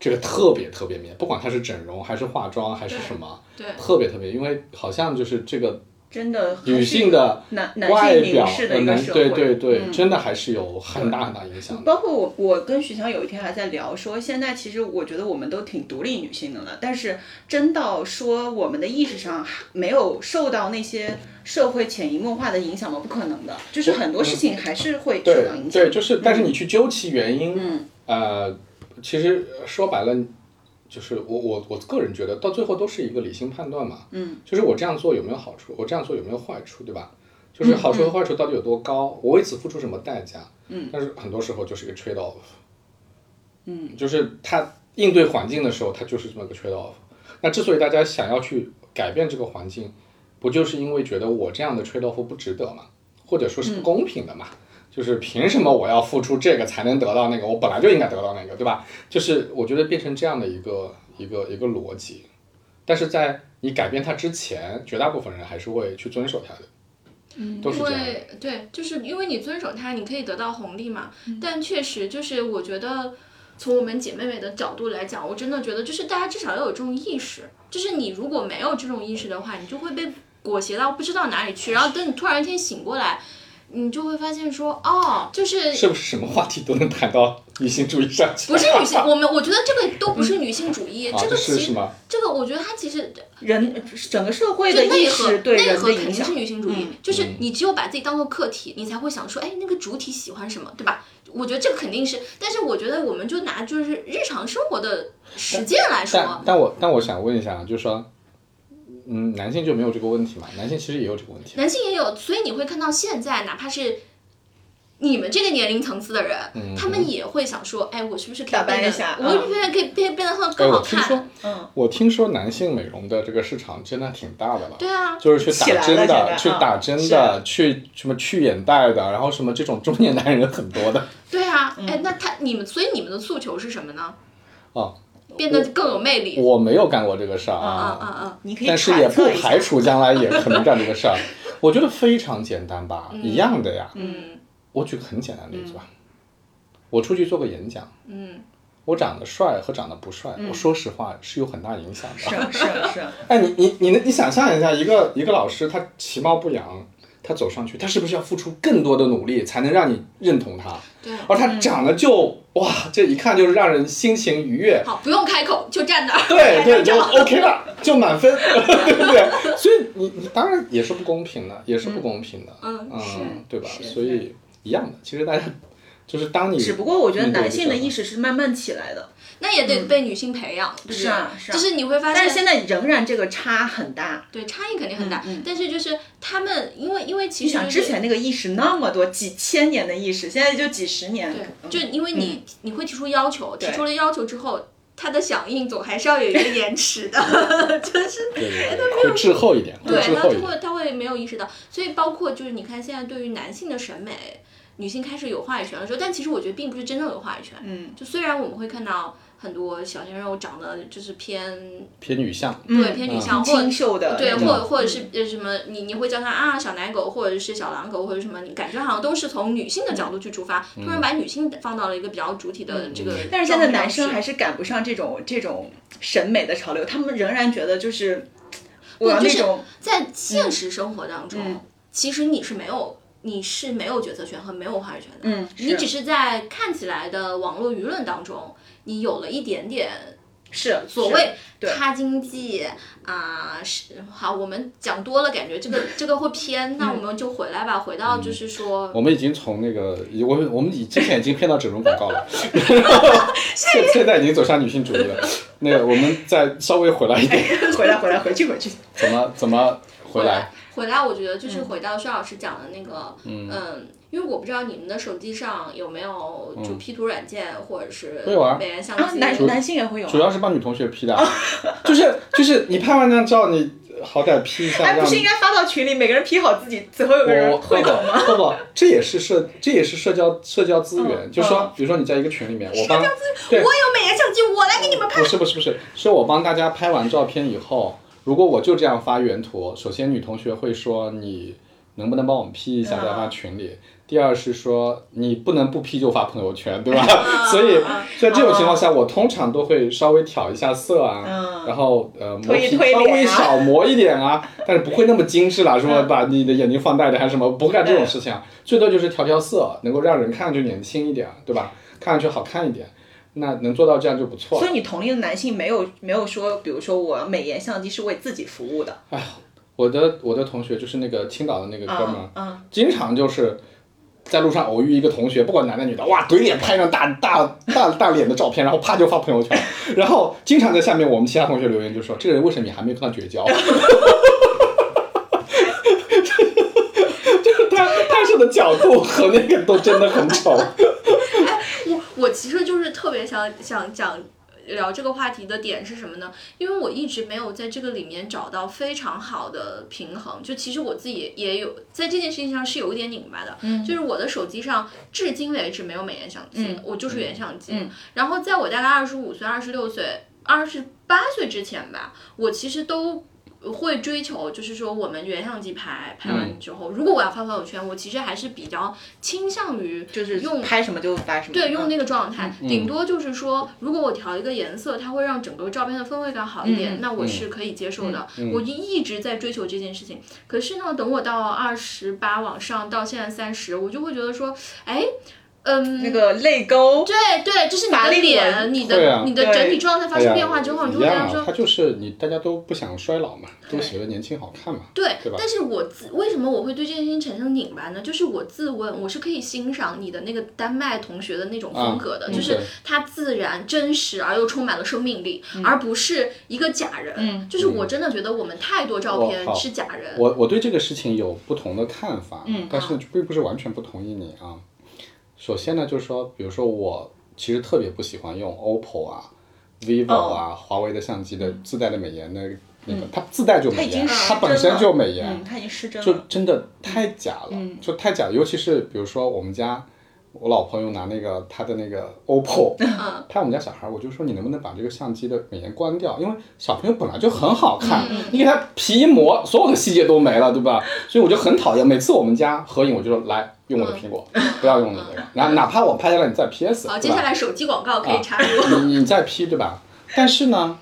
这个特别特别明显，不管他是整容还是化妆还是什么，对。特别特别，因为好像就是这个真的女性的男男性凝视的一个社会，对对对，嗯真的还是有很大很大影响的。包括我，我跟徐强有一天还在聊说，现在其实我觉得我们都挺独立女性的了，但是真到说我们的意识上还没有受到那些社会潜移默化的影响吗？不可能的，就是很多事情还是会受对到影响。对，就是，但是你去究其原因，嗯呃，其实说白了，就是我我我个人觉得，到最后都是一个理性判断嘛。嗯，就是我这样做有没有好处，我这样做有没有坏处，对吧？就是好处和坏处到底有多高，我为此付出什么代价？嗯，但是很多时候就是一个 trade off。嗯，就是他应对环境的时候，他就是这么个 trade off。那之所以大家想要去改变这个环境，不就是因为觉得我这样的 trade off 不值得嘛，或者说是不公平的嘛？就是凭什么我要付出这个才能得到那个？我本来就应该得到那个，对吧？就是我觉得变成这样的一个一个一个逻辑，但是在你改变它之前，绝大部分人还是会去遵守它的，嗯，都是因这样的。为对，就是因为你遵守它，你可以得到红利嘛。嗯但确实就是我觉得，从我们姐妹们的角度来讲，我真的觉得就是大家至少要有这种意识。就是你如果没有这种意识的话，你就会被裹挟到不知道哪里去。然后等你突然一天醒过来，你就会发现说，哦，就是是不是什么话题都能谈到女性主义上去？不是女性，我们我觉得这个都不是女性主义，啊，这个其实是什么？这个我觉得它其实人整个社会的意内核识对内核肯定是，女性主义，嗯就是你只有把自己当做客体，你才会想说，哎，那个主体喜欢什么，对吧？我觉得这个肯定是，但是我觉得我们就拿就是日常生活的实践来但说，但我但我想问一下，就是说，嗯，男性就没有这个问题嘛？男性其实也有这个问题。男性也有，所以你会看到现在哪怕是。你们这个年龄层次的人，嗯他们也会想说，哎，我是不是可以一下我是不是可以变变得更好我听说看？，嗯，我听说男性美容的这个市场真的挺大的了。对啊，就是去打针的，去啊打针是的，去什么去眼袋的，然后什么这种中年男人很多的。对啊，嗯哎，那他你们，所以你们的诉求是什么呢？哦，变得更有魅力。我没有干过这个事儿啊啊，啊啊！你可以但是也不排除将来也可能干这个事儿。我觉得非常简单吧，一样的呀。嗯我举个很简单的例子吧，我出去做个演讲，嗯，我长得帅和长得不帅，我说实话是有很大影响的。是是是，哎，你你你你想象一下，一个一个老师他其貌不扬，他走上去，他是不是要付出更多的努力才能让你认同他？对。而他长得就哇，这一看就是让人心情愉悦，好，不用开口，就站那儿。对对，就就 OK 了，就满分，对不对？所以你你当然也是不公平的，也是不公平的，嗯是对吧？所以一样的，其实大家就是当你只不过我觉得男性的意识是慢慢起来的，那也得被女性培养，对不对？是啊是啊就是你会发现，但是现在仍然这个差很大。对差异肯定很大，但是就是他们，因为因为其你想实就是之前那个意识那么多，几千年的意识，现在就几十年。对，嗯就因为你、你会提出要求，提出了要求之后，它的响应总还是要有一个延迟的，就是对对对，会滞后一点，对。他就会他会没有意识到，所以包括就是你看现在对于男性的审美，女性开始有话语权的时候，但其实我觉得并不是真正有话语权。嗯，就虽然我们会看到很多小鲜肉长得就是偏偏女相，对偏女相，或者清秀的对，或者或者是呃什么，你你会叫他啊小奶狗，或者是小狼狗，或者什么，你感觉好像都是从女性的角度去出发，突然把女性放到了一个比较主体的这个。但是现在男生还是赶不上这种这种审美的潮流，他们仍然觉得就是我要就是那种在现实生活当中，嗯。其实你是没有。你是没有决策权和没有话语权的，嗯你只是在看起来的网络舆论当中，你有了一点点是是所谓对他经济啊，是好，我们讲多了，感觉这个这个会偏，那我们就回来吧，回到就是说，我们已经从那个，我们我们已之前已经骗到整容广告了，现现在已经走向女性主义了。那个，我们再稍微回来一点，回来回来回去回去。怎么怎么回来回来？我觉得就是嗯回到薛老师讲的那个，嗯。因为我不知道你们的手机上有没有就 P 图软件，或者是会有啊美颜相啊，机。男男性也会有啊。主要是帮女同学 P 的，就是就是你拍完那张照，你好歹 P 一下，哎，不是应该发到群里，每个人 P 好自己，最后有个人我会懂吗？不不，这也是社，这也是社交社交资源。嗯就是说嗯，比如说你在一个群里面，我帮，我，有美颜相机，我来给你们拍。不是不是不是，是我帮大家拍完照片以后，如果我就这样发原图，首先女同学会说你能不能帮我们 P 一下再发群里。第二是说你不能不 P 就发朋友圈，对吧？所以在这种情况下，我通常都会稍微调一下色啊，嗯。然后呃磨皮稍微少磨一点啊，但是不会那么精致啦，说把你的眼睛放大一点还是什么，不会干这种事情。啊，最多就是调调色，能够让人看上去年轻一点，对吧？看上去好看一点，那能做到这样就不错了所以。你同龄的男性没有没有说，比如说我美颜相机是为自己服务的，哎我的我的同学就是那个青岛的那个哥们儿，嗯经常就是在路上偶遇一个同学，不管男的女的，哇，怼脸拍张大大大大脸的照片，然后啪就发朋友圈，然后经常在下面我们其他同学留言就说，这个人为什么你还没有跟他绝交？就是他拍摄的角度和那个都真的很丑。我我其实就是特别想想讲聊这个话题的点是什么呢？因为我一直没有在这个里面找到非常好的平衡。就其实我自己也也有在这件事情上是有一点拧巴的，嗯，就是我的手机上至今为止没有美颜相机，嗯我就是原相机。嗯然后在我大概二十五岁、二十六岁、二十八岁之前吧，我其实都。会追求，就是说我们原相机拍拍完之后，如果我要发朋友圈，我其实还是比较倾向于就是用拍什么就发什么。对，用那个个状态，顶多就是说，如果我调一个颜色，它会让整个照片的氛围感好一点，嗯那我是可以接受的。我就一直在追求这件事情。可是呢，等我到二十八往上，到现在三十，我就会觉得说，哎，嗯，那个泪沟，对对，就是你的脸，你的你的整体状态发生变化之后，你就会觉得一样说，他。就是你，大家都不想衰老嘛，都觉得年轻好看嘛。对对吧，但是我自为什么我会对这件事情产生拧巴呢？就是我自问，我是可以欣赏你的那个丹麦同学的那种风格的，啊就是对他自然、真实而又充满了生命力，而不是一个假人。嗯就是我真的觉得我们太多照片是假人。我我对这个事情有不同的看法，嗯但是并不是完全不同意你啊。首先呢，就是说，比如说我其实特别不喜欢用 OPPO 啊、vivo 啊、华为的相机的自带的美颜的那个，它自带就美颜，它本身就美颜，嗯，它已经失真就。真的太假了，就太假了。尤其是比如说我们家，我老朋友拿那个他的那个 OPPO 嗯拍我们家小孩儿，我就说你能不能把这个相机的美颜关掉？因为小朋友本来就很好看，嗯你给他皮一磨，所有的细节都没了，对吧？所以我就很讨厌，每次我们家合影，我就说来用我的苹果，不要用你这个。然后哪怕我拍下来你再 PS，好，接下来手机广告可以插入。你你再 P 对吧？但是呢，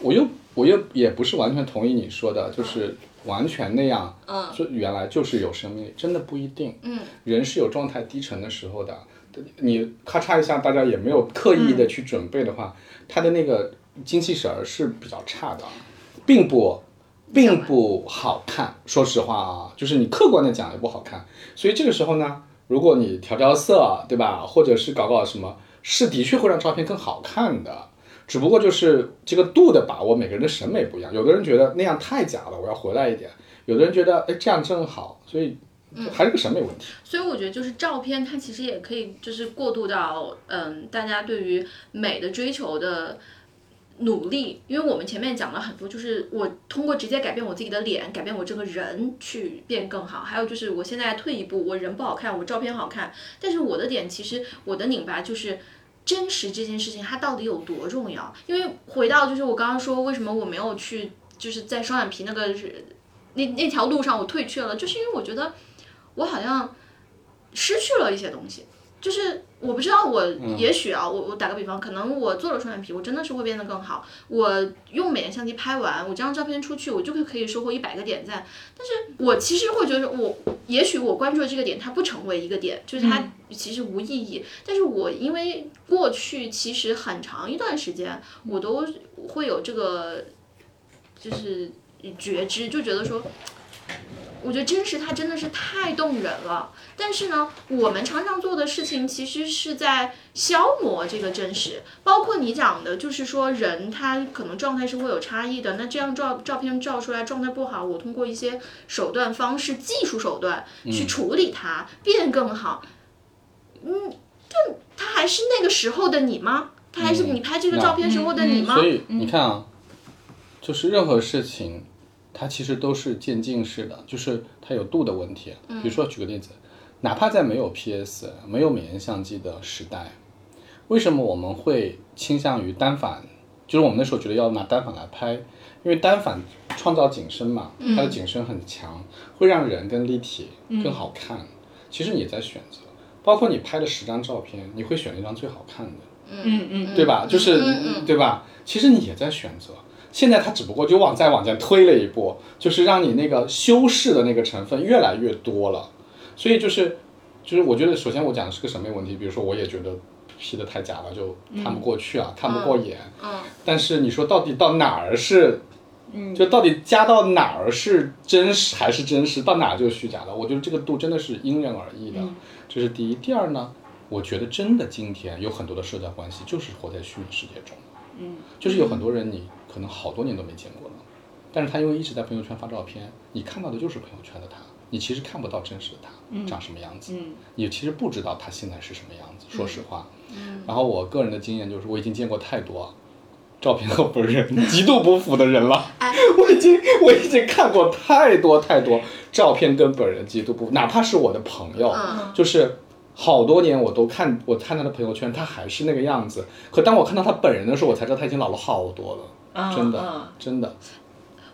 我又我又也不是完全同意你说的，就是完全那样，嗯说原来就是有生命力，真的不一定。嗯，人是有状态低沉的时候的，你咔嚓一下，大家也没有刻意的去准备的话，他的那个精气神儿是比较差的，并不。并不好看，说实话啊，就是你客观的讲也不好看，所以这个时候呢，如果你调调色，对吧，或者是搞搞什么，是的确会让照片更好看的，只不过就是这个度的把握，每个人的审美不一样，有的人觉得那样太假了，我要回来一点，有的人觉得哎这样正好，所以还是个审美问题。所以我觉得就是照片，它其实也可以就是过渡到嗯，大家对于美的追求的努力，因为我们前面讲了很多，就是我通过直接改变我自己的脸，改变我这个人去变更好。还有就是我现在退一步，我人不好看，我照片好看，但是我的点其实我的拧巴就是。真实这件事情它到底有多重要？因为回到就是我刚刚说，为什么我没有去就是在双眼皮那个是那那条路上我退却了，就是因为我觉得我好像失去了一些东西。就是我不知道我，也许啊，我我打个比方，可能我做了双眼皮，我真的是会变得更好。我用美颜相机拍完，我这张照片出去，我就可可以收获一百个点赞。但是我其实会觉得我，也许我关注的这个点，它不成为一个点，就是它其实无意义。但是我因为过去其实很长一段时间，我都会有这个，就是觉知，就觉得说。我觉得真实它真的是太动人了，但是呢，我们常常做的事情其实是在消磨这个真实。包括你讲的，就是说人他可能状态是会有差异的，那这样照照片照出来状态不好，我通过一些手段方式、技术手段去处理它，变更好。嗯，但他还是那个时候的你吗？他还是你拍这个照片时候的你吗？所以你看啊，就是任何事情。它其实都是渐进式的，就是它有度的问题。比如说举个例子，哪怕在没有 PS、没有美颜相机的时代，为什么我们会倾向于单反？就是我们那时候觉得要拿单反来拍，因为单反创造景深嘛，它的景深很强，会让人更立体、更好看。其实你也在选择，包括你拍了十张照片，你会选一张最好看的，嗯嗯，对吧？就是对吧？其实你也在选择。现在它只不过就往再往前推了一步，就是让你那个修饰的那个成分越来越多了，所以就是就是我觉得首先我讲的是个审美问题，比如说我也觉得 P 的太假了，就看不过去啊，看不过眼。嗯。但是你说到底到哪儿是，就到底加到哪儿是真实还是真实，到哪儿就是虚假的？我觉得这个度真的是因人而异的，这是第一。第二呢，我觉得真的今天有很多的社交关系就是活在虚拟世界中。嗯。就是有很多人你。可能好多年都没见过了，但是他因为一直在朋友圈发照片，你看到的就是朋友圈的他，你其实看不到真实的他长什么样子，你其实不知道他现在是什么样子。说实话，然后我个人的经验就是，我已经见过太多照片和本人极度不符的人了。我已经我已经看过太多太多照片跟本人极度不符，哪怕是我的朋友，就是好多年我都看我看他的朋友圈，他还是那个样子。可当我看到他本人的时候，我才知道他已经老了好多了。真的，真的。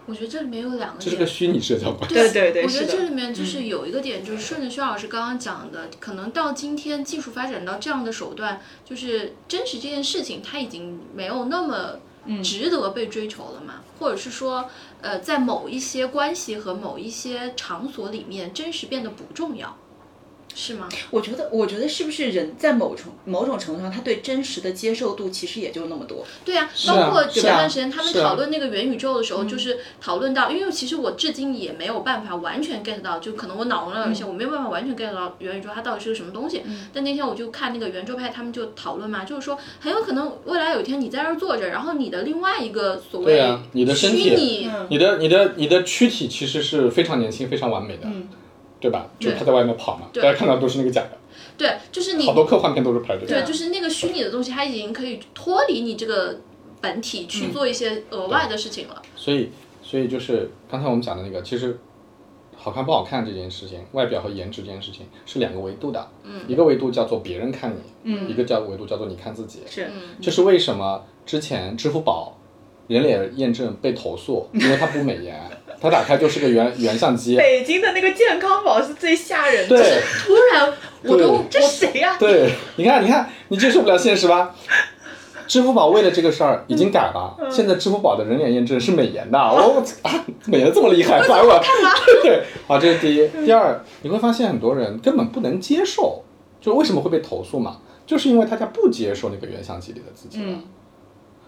我觉得这里面有两个这是个虚拟社交关系。对对对，我觉得这里面就是有一个点，就是顺着薛老师刚刚讲的，可能到今天技术发展到这样的手段，就是真实这件事情，它已经没有那么值得被追求了嘛？或者是说，呃，在某一些关系和某一些场所里面，真实变得不重要。是吗？我觉得，我觉得是不是人在某种某种程度上，他对真实的接受度其实也就那么多。对啊，包括前段时间他们讨论那个元宇宙的时候，就是讨论到，因为其实我至今也没有办法完全 get 到，就可能我脑容量有限，我没有办法完全 get 到元宇宙它到底是个什么东西。但那天我就看那个圆桌派他们就讨论嘛，就是说很有可能未来有一天你在这儿坐着，然后你的另外一个所谓对啊，你的身体，你你的你的你的躯体其实是非常年轻、非常完美的。对吧？就他在外面跑嘛，大家看到都是那个假的。对，就是你好多科幻片都是拍的。对，就是那个虚拟的东西，它已经可以脱离你这个本体去做一些额外的事情了。所以，所以就是刚才我们讲的那个，其实好看不好看这件事情，外表和颜值这件事情是两个维度的。嗯，一个维度叫做别人看你，嗯，一个叫维度叫做你看自己。是，这是为什么之前支付宝人脸验证被投诉，因为它不美颜，它打开就是个原原相机。北京的那个健康宝是最吓人的。对突然我都这谁呀、对，你看你看，你接受不了现实吧？支付宝为了这个事儿已经改了，现在支付宝的人脸验证是美颜的，我我啊，美颜这么厉害，烦我。对，好，这是第一。第二，你会发现很多人根本不能接受，就为什么会被投诉嘛？就是因为大家不接受那个原相机里的自己了。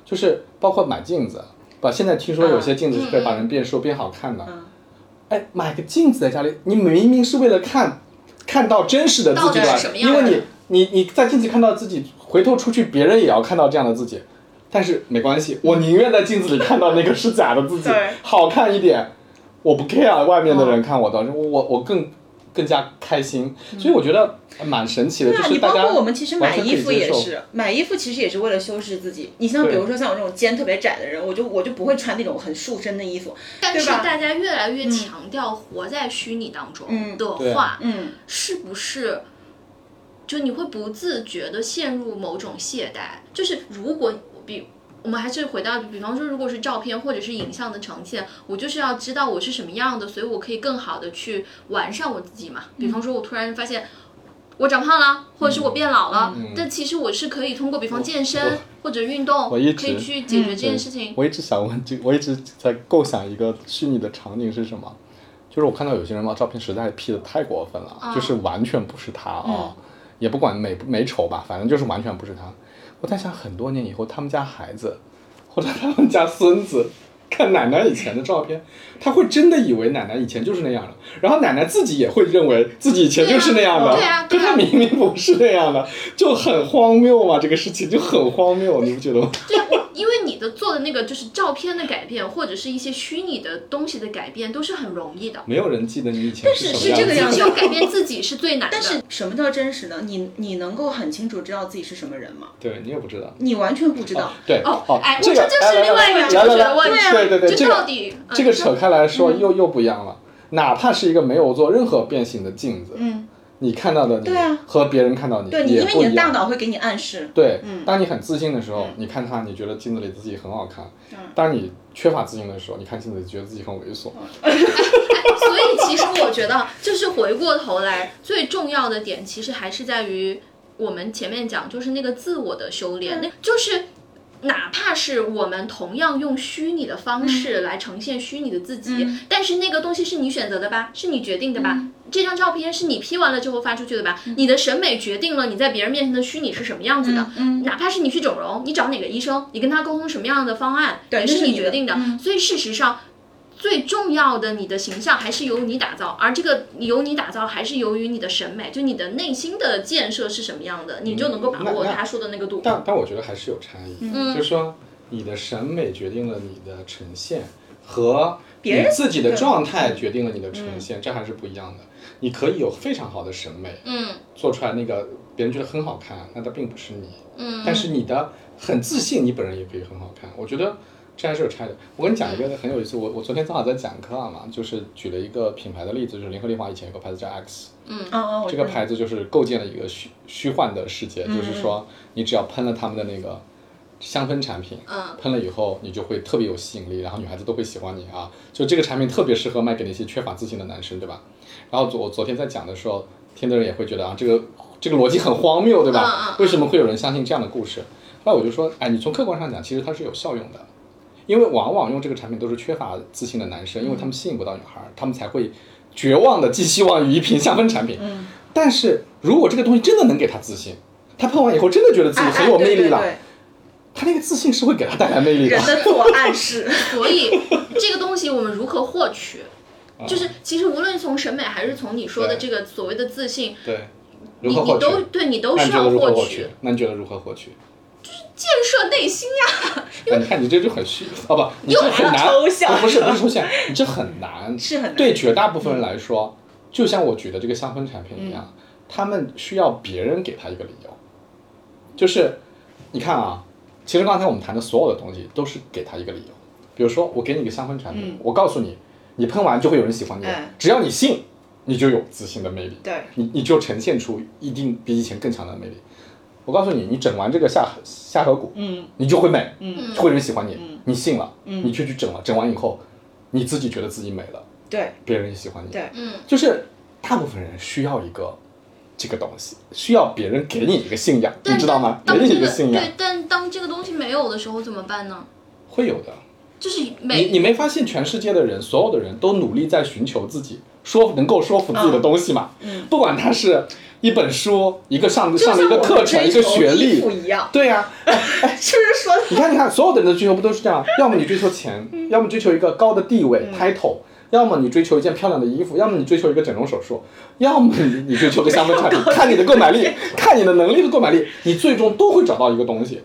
就是包括买镜子，吧？现在听说有些镜子是可以把人变瘦、变好看的。嗯哎，买个镜子在家里，你明明是为了看看到真实的自己到底的是什么，样的因为你你你在镜子看到自己，回头出去别人也要看到这样的自己。但是没关系，我宁愿在镜子里看到那个是假的自己，好看一点，我不 care 外面的人看我的，我我我更更加开心。所以我觉得蛮神奇的，对啊，你就是大家包括我们其实买衣服也是，买衣服其实也是为了修饰自己。你像比如说像我这种肩特别窄的人，我就我就不会穿那种很束身的衣服，但是大家越来越强调活在虚拟当中的话，嗯，是不是就你会不自觉的陷入某种懈怠？就是如果比我们还是回到，比方说，如果是照片或者是影像的呈现，我就是要知道我是什么样的，所以我可以更好的去完善我自己嘛。比方说，我突然发现。我长胖了，或者是我变老了，但其实我是可以通过，比方健身或者运动，可以去解决这件事情。我一直想问，这我一直在构想一个虚拟的场景是什么？就是我看到有些人把照片实在 P 的太过分了，就是完全不是他啊、也不管美不美丑吧，反正就是完全不是他。我在想，很多年以后，他们家孩子 或者他们家孙子 看奶奶以前的照片，他会真的以为奶奶以前就是那样的，然后奶奶自己也会认为自己以前就是那样的，对啊对啊可他明明不是那样的，就很荒谬嘛，这个事情就很荒谬，你不觉得吗？对，因为你的做的那个就是照片的改变，或者是一些虚拟的东西的改变，都是很容易的。没有人记得你以前什么是样子。这个样子只有改变自己是最难的。但是什么叫真实呢？你你能够很清楚知道自己是什么人吗？对你也不知道。你完全不知道。对哦，哎，这个我这就是另外一个哲学的问题。对对对，这就到个底嗯这个扯开来说又又不一样了。哪怕是一个没有做任何变形的镜子，嗯，你看到的你和别人看到你对你，因为你的也不一样。大脑会给你暗示。对，嗯当你很自信的时候，你看他，你觉得镜子里自己很好看；当你缺乏自信的时候，你看镜子觉得自己很猥琐。所以其实我觉得，就是回过头来，最重要的点其实还是在于我们前面讲，就是那个自我的修炼，那就是。哪怕是我们同样用虚拟的方式来呈现虚拟的自己，但是那个东西是你选择的吧，是你决定的吧？这张照片是你 P 完了之后发出去的吧？你的审美决定了你在别人面前的虚拟是什么样子的。哪怕是你去整容，你找哪个医生，你跟他沟通什么样的方案，也是你决定的。所以事实上，最重要的，你的形象还是由你打造，而这个由你打造还是由于你的审美，就你的内心的建设是什么样的，你就能够把握他说的那个度。但但我觉得还是有差异，就是说你的审美决定了你的呈现，和你别人自己的状态决定了你的呈现，这还是不一样的。你可以有非常好的审美，嗯做出来那个别人觉得很好看，那它并不是你，嗯，但是你的很自信，你本人也可以很好看。我觉得这还是有差的。我跟你讲一个很有意思，我我昨天正好在讲课嘛，就是举了一个品牌的例子，就是联合利华以前有个牌子叫 X，嗯哦哦这个牌子就是构建了一个虚虚幻的世界，嗯就是说你只要喷了他们的那个香氛产品，嗯喷了以后你就会特别有吸引力，然后女孩子都会喜欢你啊。就这个产品特别适合卖给那些缺乏自信的男生，对吧？然后昨我昨天在讲的时候，听的人也会觉得啊，这个这个逻辑很荒谬，对吧？为什么会有人相信这样的故事？后来我就说，哎，你从客观上讲，其实它是有效用的。因为往往用这个产品都是缺乏自信的男生，因为他们吸引不到女孩儿，他们才会绝望的寄希望于一瓶香氛产品。嗯但是如果这个东西真的能给他自信，他喷完以后真的觉得自己哎很有魅力了，哎对对对他那个自信是会给他带来魅力的人。的自我暗示。所以这个东西我们如何获取？啊就是其实无论从审美还是从你说的这个所谓的自信，对，如你何获取？你都对你都需要那你觉得如何获取取？那你觉得如何获取？建设内心呀。啊，你看你这就很虚哦不，你这很难，抽象。不是不是抽象，你这很难，是很难。对绝大部分人来说，就像我举的这个香氛产品一样，他们需要别人给他一个理由，就是你看啊，其实刚才我们谈的所有的东西都是给他一个理由，比如说我给你一个香氛产品，我告诉你你喷完就会有人喜欢你哎，只要你信，你就有自信的魅力，对，你你就呈现出一定比以前更强的魅力。我告诉你，你整完这个下下颌骨，嗯，你就会美，嗯。会有人喜欢你，你信了，你就去整了，整完以后，你自己觉得自己美了，对，别人也喜欢你，对。嗯，就是大部分人需要一个这个东西，需要别人给你一个信仰，你知道吗？给你一个信仰，对，但当这个东西没有的时候怎么办呢？会有的。就是你你没发现全世界的人，所有的人都努力在寻求自己说能够说服自己的东西嘛？嗯。不管他是一本书、一个上上的一个课程、一个学历服，一样，对呀、是不是说？你看，你看，所有的人的追求不都是这样？要么你追求钱，要么追求一个高的地位、title，要么你追求一件漂亮的衣服，要么你追求一个整容手术，要么你你追求个香氛产品，看你的购买力，看你的能力的购买力，你最终都会找到一个东西，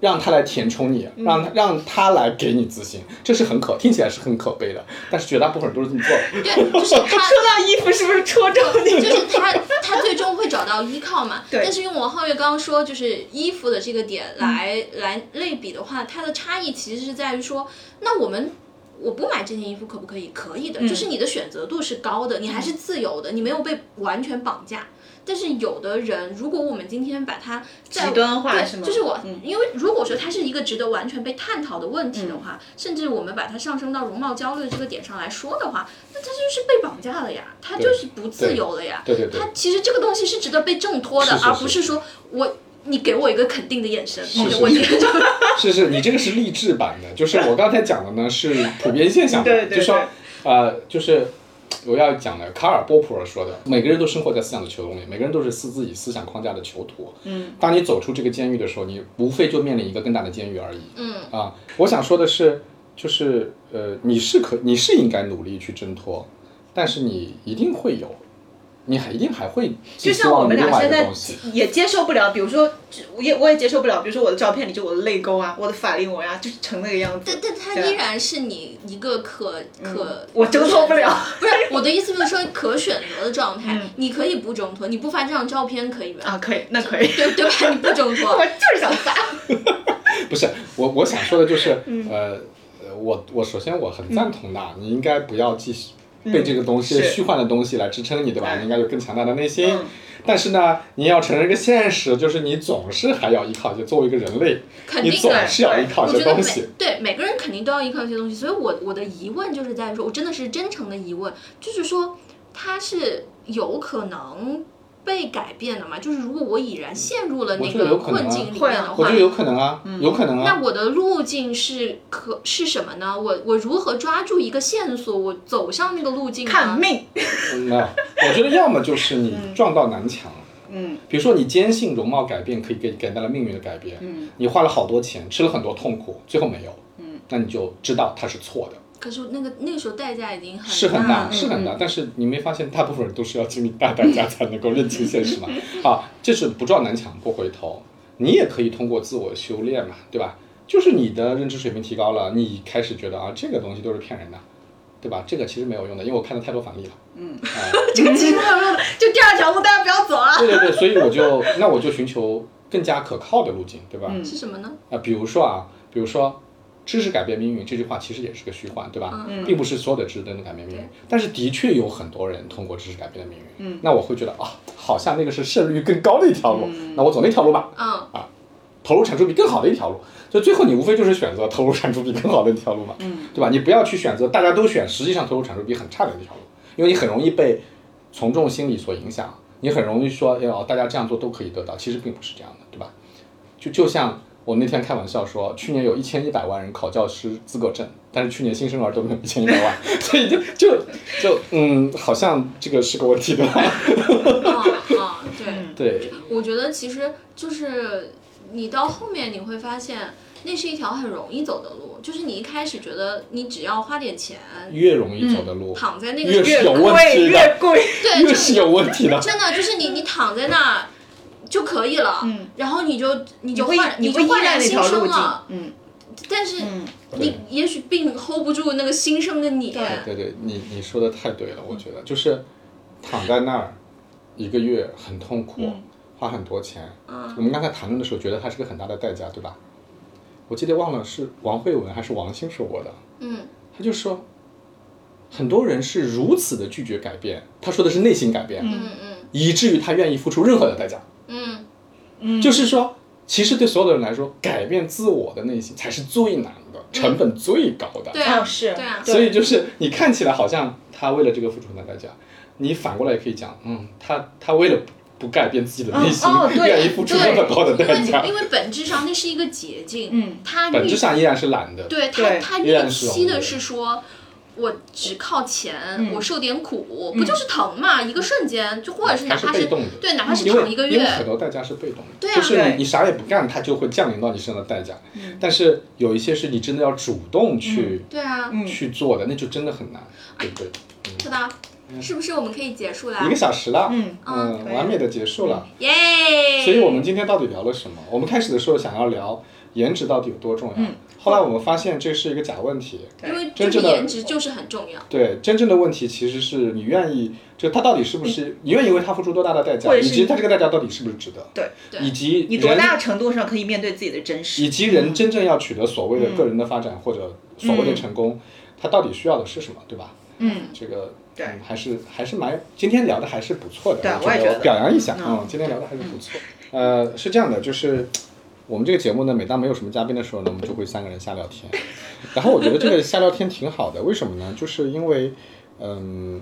让他来填充你，让他让他来给你自信，这是很可听起来是很可悲的，但是绝大部分人都是这么做的。对，就是他 说到衣服，是不是戳中你？就是他，他最终会找到依靠嘛。对但是用王皓月刚刚说，就是衣服的这个点来、来类比的话，它的差异其实是在于说，那我们。我不买这件衣服可不可以？可以的，就是你的选择度是高的，你还是自由的，你没有被完全绑架。但是有的人，如果我们今天把它在极端化是吗就是我，嗯因为如果说它是一个值得完全被探讨的问题的话，甚至我们把它上升到容貌焦虑这个点上来说的话，那它就是被绑架了呀，它就是不自由了呀。对对对它其实这个东西是值得被挣脱的，是是而不是说我你给我一个肯定的眼神，是我今天就。是 是，你这个是励志版的，就是我刚才讲的呢是普遍现象对，对对就说呃，就是我要讲的，卡尔波普尔说的，每个人都生活在思想的囚笼里，每个人都是思自己思想框架的囚徒。嗯，当你走出这个监狱的时候，你无非就面临一个更大的监狱而已。嗯啊，我想说的是，就是呃，你是可你是应该努力去挣脱，但是你一定会有，你还一定还会就像我们俩现在。也接受不了，比如说，我也我也接受不了，比如说我的照片里就我的泪沟啊，我的法令纹啊，就是成那个样子但。但它依然是你一个可可，我挣脱不了。不是我的意思，就是说可选择的状态嗯，你可以不挣脱，你不发这张照片可以吧？啊，可以，那可以。对对吧？你不 挣脱我，就是想发。不是我我想说的就是，嗯呃呃，我我首先我很赞同的，你应该不要继续被这个东西、嗯虚幻的东西来支撑你，对吧？嗯你应该有更强大的内心。嗯但是呢，你要承认一个现实，就是你总是还要依靠一些，作为一个人类，你总肯定的。是要依靠一些东西。对每个人肯定都要依靠一些东西，所以我我的疑问就是在于说，我真的是真诚的疑问，就是说他是有可能被改变的嘛？就是如果我已然陷入了那个困境里面的话我觉得，有可能啊，有可能啊那啊。我的路径是可是什么呢？我我如何抓住一个线索，我走向那个路径呢？看命。嗯没有，我觉得要么就是你撞到南墙。嗯比如说，你坚信容貌改变可以给给带来命运的改变，嗯你花了好多钱，吃了很多痛苦，最后没有，嗯，那你就知道它是错的。可是那个那个时候代价已经很是很大，嗯是很大，但是你没发现大部分人都是要经历大代价才能够认清现实吗？啊，这是不撞南墙不回头，你也可以通过自我修炼嘛，对吧？就是你的认知水平提高了，你开始觉得啊，这个东西都是骗人的，对吧？这个其实没有用的，因为我看了太多反例了。嗯，啊，这个其实没有用的，就第二条路大家不要走啊。对对对，所以我就那我就寻求更加可靠的路径，对吧？是什么呢？啊，比如说啊，比如说“知识改变命运”这句话其实也是个虚幻，对吧？嗯并不是所有的知识都能改变命运，但是的确有很多人通过知识改变了命运。嗯，那我会觉得啊，好像那个是胜率更高的一条路，那我走那条路吧，嗯，投入产出比更好的一条路。所以最后你无非就是选择投入产出比更好的一条路嘛，嗯，对吧？你不要去选择大家都选，实际上投入产出比很差的一条路，因为你很容易被从众心理所影响，你很容易说，哎呦，大家这样做都可以得到，其实并不是这样的，对吧？就就像我那天开玩笑说，去年有一千一百万人考教师资格证，但是去年新生儿都没有一千一百万，所以就就就嗯，好像这个是个问题，对 吧？啊啊，对。对，我觉得其实就是你到后面你会发现，那是一条很容易走的路，就是你一开始觉得你只要花点钱，越容易走的路，躺在那个越是有问贵题的，越贵。对，越就是有问题的。真的就是你你躺在那儿就可以了，嗯。然后你就你就你会焕你就焕然新生路了，，嗯。但是嗯，你也许并 hold 不住那个新生的你，对对对，你你说的太对了，我觉得就是躺在那儿一个月很痛苦，嗯。花很多钱。嗯。我们刚才谈论的时候，觉得它是个很大的代价，对吧？我记得忘了是王慧文还是王兴说过的，嗯。他就说，很多人是如此的拒绝改变，他说的是内心改变，嗯嗯。以至于他愿意付出任何的代价。嗯，就是说，其实对所有的人来说，改变自我的内心才是最难的，成本最高的。对啊，啊是。对啊，所以就是你看起来好像他为了这个付出很大代价，你反过来也可以讲，嗯，他他为了不改变自己的内心，哦对。愿意付出那么高的代价。为，因为本质上那是一个捷径，嗯，他本质上依然是懒的。对他他依然预期的。是说。我只靠钱，嗯。我受点苦，不就是疼嘛？一个瞬间，就或者是哪怕是怕被动的。对，哪怕是因为躺一个因为很月，多代价是被动的，对啊。就是对。你你啥也不干，它就会降临到你身上的代价。但是有一些是你真的要主动去、对啊，去做的，那就真的很难，对不对？是的，是不是我们可以结束了？一？个小时了，嗯嗯，完美的结束了。耶！所以我们今天到底聊了什么？我们开始的时候想要聊颜值到底有多重要，后来我们发现这是一个假问题。因为真正的颜值就是很重要。对，真正的问题其实是你愿意，就他到底是不是你愿意为他付出多大的代价，以及他这个代价到底是不是值得，对，对以及你多大程度上可以面对自己的真实？以及人真正要取得所谓的个人的发展或者所谓的成功，他到底需要的是什么，对吧？嗯，这个对嗯还是还是蛮今天聊的还是不错的，对我我也觉得表扬一下，嗯嗯，今天聊的还是不错。呃，是这样的，就是我们这个节目呢，每当没有什么嘉宾的时候呢，我们就会三个人瞎聊天。然后我觉得这个瞎聊天挺好的，为什么呢？就是因为，嗯，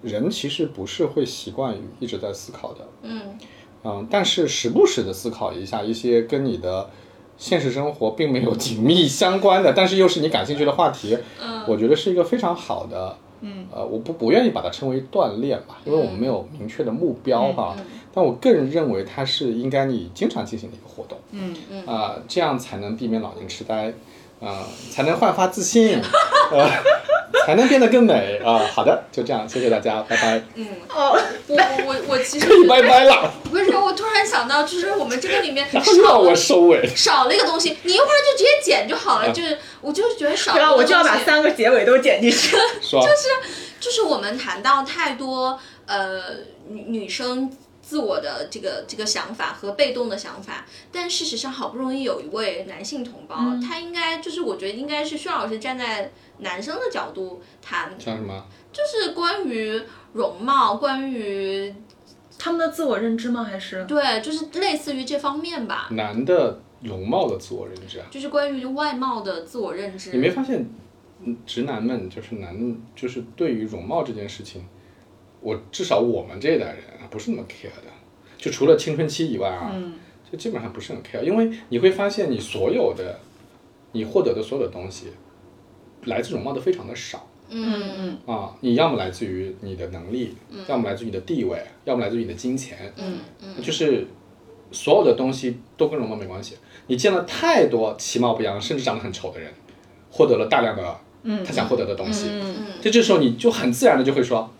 人其实不是会习惯于一直在思考的，嗯。嗯，但是时不时的思考一下一些跟你的现实生活并没有紧密相关的，但是又是你感兴趣的话题，嗯。我觉得是一个非常好的，嗯，呃，我不不愿意把它称为锻炼吧，因为我们没有明确的目标哈，但我个人认为它是应该你经常进行的一个活动，嗯嗯啊、这样才能避免老年痴呆，啊、才能焕发自信，呃，才能变得更美啊、好的，就这样，谢谢大家，拜拜，嗯，哦，我我我我其实可 以拜拜了，为什么我突然想到，就是我们这个里面然后又让我收尾。少了一个东西，你一会儿就直接剪就好了。就是我就是觉得少了然一个东西，后我就要把三个结尾都剪进去。就是就是我们谈到太多呃女女生自我的这个这个想法和被动的想法，但事实上好不容易有一位男性同胞，他应该就是我觉得应该是薛老师站在男生的角度谈，像什么？就是关于容貌，关于他们的自我认知吗？还是对，就是类似于这方面吧，男的容貌的自我认知啊？就是关于外貌的自我认知。你没发现，嗯直男们就是男，就是对于容貌这件事情，我至少我们这一代人啊，不是那么 care 的。就除了青春期以外啊，就基本上不是很 care，因为你会发现你所有的，你获得的所有的东西，来自容貌的非常的少。嗯嗯。啊，你要么来自于你的能力，要么来自于你的地位，要么来自于你的金钱，嗯嗯。就是所有的东西都跟容貌没关系。你见了太多其貌不扬，甚至长得很丑的人，获得了大量的他想获得的东西，嗯嗯就这时候你就很自然的就会说，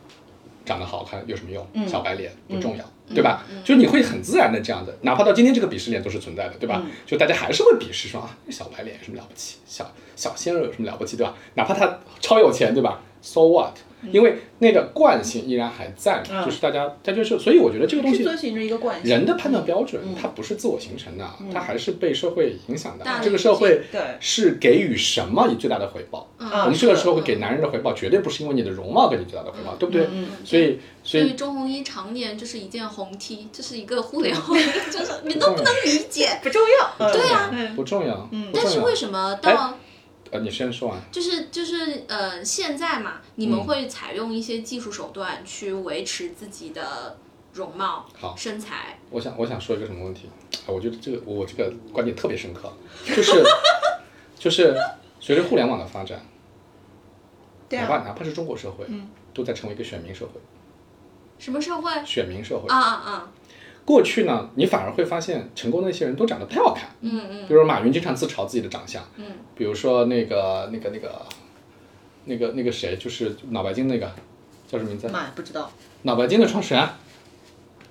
长得好看有什么用？小白脸不重要，对吧？就是你会很自然的这样的，哪怕到今天这个鄙视链都是存在的，对吧？就大家还是会鄙视说啊，小白脸有什么了不起？小小鲜肉有什么了不起，对吧？哪怕他超有钱，对吧？So what？因为那个惯性依然还在嘛，就是大家，他就是，所以我觉得这个东西遵循着一个惯性。人的判断标准，它不是自我形成的，它还是被社会影响的大。这个社会对是给予什么以最大的回报？嗯我们这个时候会给男人的回报，绝对不是因为你的容貌给你最大的回报，对不对？所以，所以所以钟红一常年就是一件红 T，这是一个互联网，就是你都不能理解。不重要。对啊嗯不重要，嗯但是。为什么到呃，你先说完。就是就是呃现在嘛，你们会采用一些技术手段去维持自己的容貌、好身材？我想，我想说一个什么问题？啊，我觉得这个我这个观点特别深刻，就是就是随着互联网的发展，对啊，哪怕哪怕是中国社会，都在成为一个选民社会，什么社会？选民社会。啊啊啊！过去呢，你反而会发现成功的那些人都长得不太好看。嗯嗯比如马云经常自嘲自己的长相，嗯，比如说那个那个那个那个那个谁，就是脑白金那个叫什么名字？妈呀，不知道。脑白金的创始人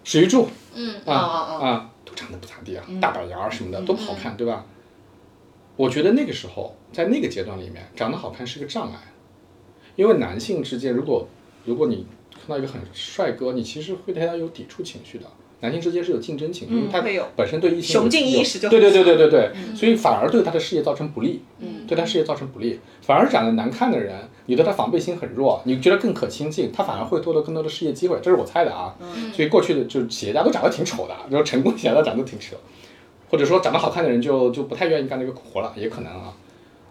史玉柱嗯啊哦哦哦啊，都长得不咋地啊，大板牙什么的都不好看，对吧？我觉得那个时候在那个阶段里面，长得好看是个障碍，因为男性之间，如果如果你看到一个很帅哥，你其实会对他有抵触情绪的。男性之间是有竞争情绪，因为他本身对异性有雄竞意识就对对对对对对，所以反而对他的事业造成不利。嗯对他事业造成不利。反而长得难看的人，你对他防备心很弱，你觉得更可亲近，他反而会获得更多的事业机会。这是我猜的啊。所以过去的就是企业家都长得挺丑的，然后成功企业家长得挺丑，或者说长得好看的人就就不太愿意干这个活了，也可能啊。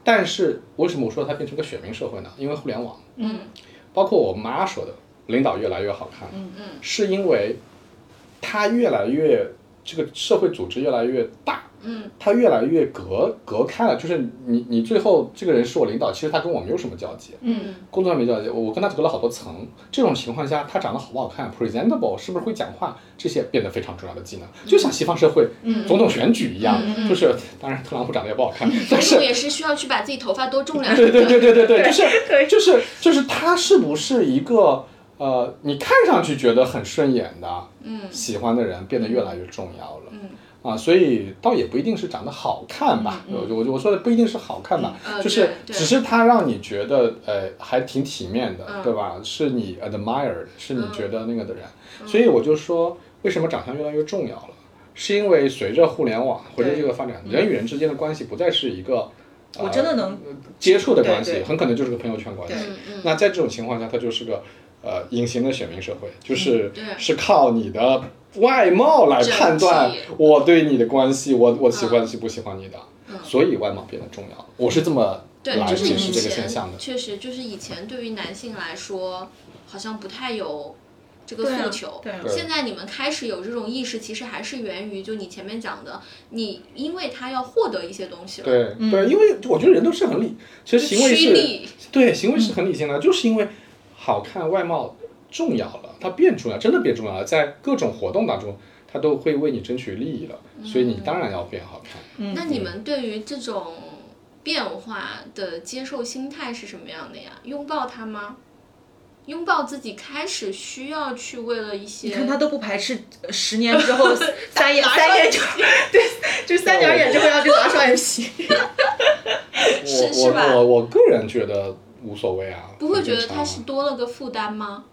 但是为什么我说它变成个选民社会呢？因为互联网，嗯，包括我妈说的，领导越来越好看，嗯嗯，是因为它越来越这个社会组织越来越大，嗯，它越来越隔隔开了。就是你你最后这个人是我领导，其实他跟我没有什么交集，嗯，工作上没交集，我跟他隔了好多层。这种情况下，他长得好不好看，presentable 是不是会讲话，这些变得非常重要的技能。就像西方社会总统选举一样，就是当然特朗普长得也不好看，但是 我也是需要去把自己头发多种两对对对对对对，就是对。就是就是他是不是一个呃，你看上去觉得很顺眼的，嗯。喜欢的人变得越来越重要了。嗯。啊，所以倒也不一定是长得好看吧，我我我说的不一定是好看吧，呃就是只是他让你觉得呃还挺体面的，嗯。对吧？是你 admire，是你觉得那个的人，所以我就说为什么长相越来越重要了，是因为随着互联网，随着这个发展，人与人之间的关系不再是一个。呃我真的能接触的关系，很可能就是个朋友圈关系。那在这种情况下，它就是个呃隐形的选民社会，就是、对是靠你的外貌来判断我对你的关系，我我喜欢喜不喜欢你的，嗯所以外貌变得重要。我是这么对，来就是以解释这个现象的。确实就是以前对于男性来说，好像不太有这个诉求。对啊对现在你们开始有这种意识，其实还是源于就你前面讲的，你因为他要获得一些东西了，对、对，因为我觉得人都是很理，其实行为是，对行为是很理性的，就是因为好看外貌重要了，它变重要，真的变重要了，在各种活动当中，它都会为你争取利益了，所以你当然要变好看。那你们对于这种变化的接受心态是什么样的呀？拥抱它吗？拥抱自己，开始需要去为了一些，你看他都不排斥，呃十年之后 三眼三眼就对，就三角眼之后要去拿双眼皮。是是吧我我我我个人觉得无所谓啊，不会觉得它是多了个负担吗？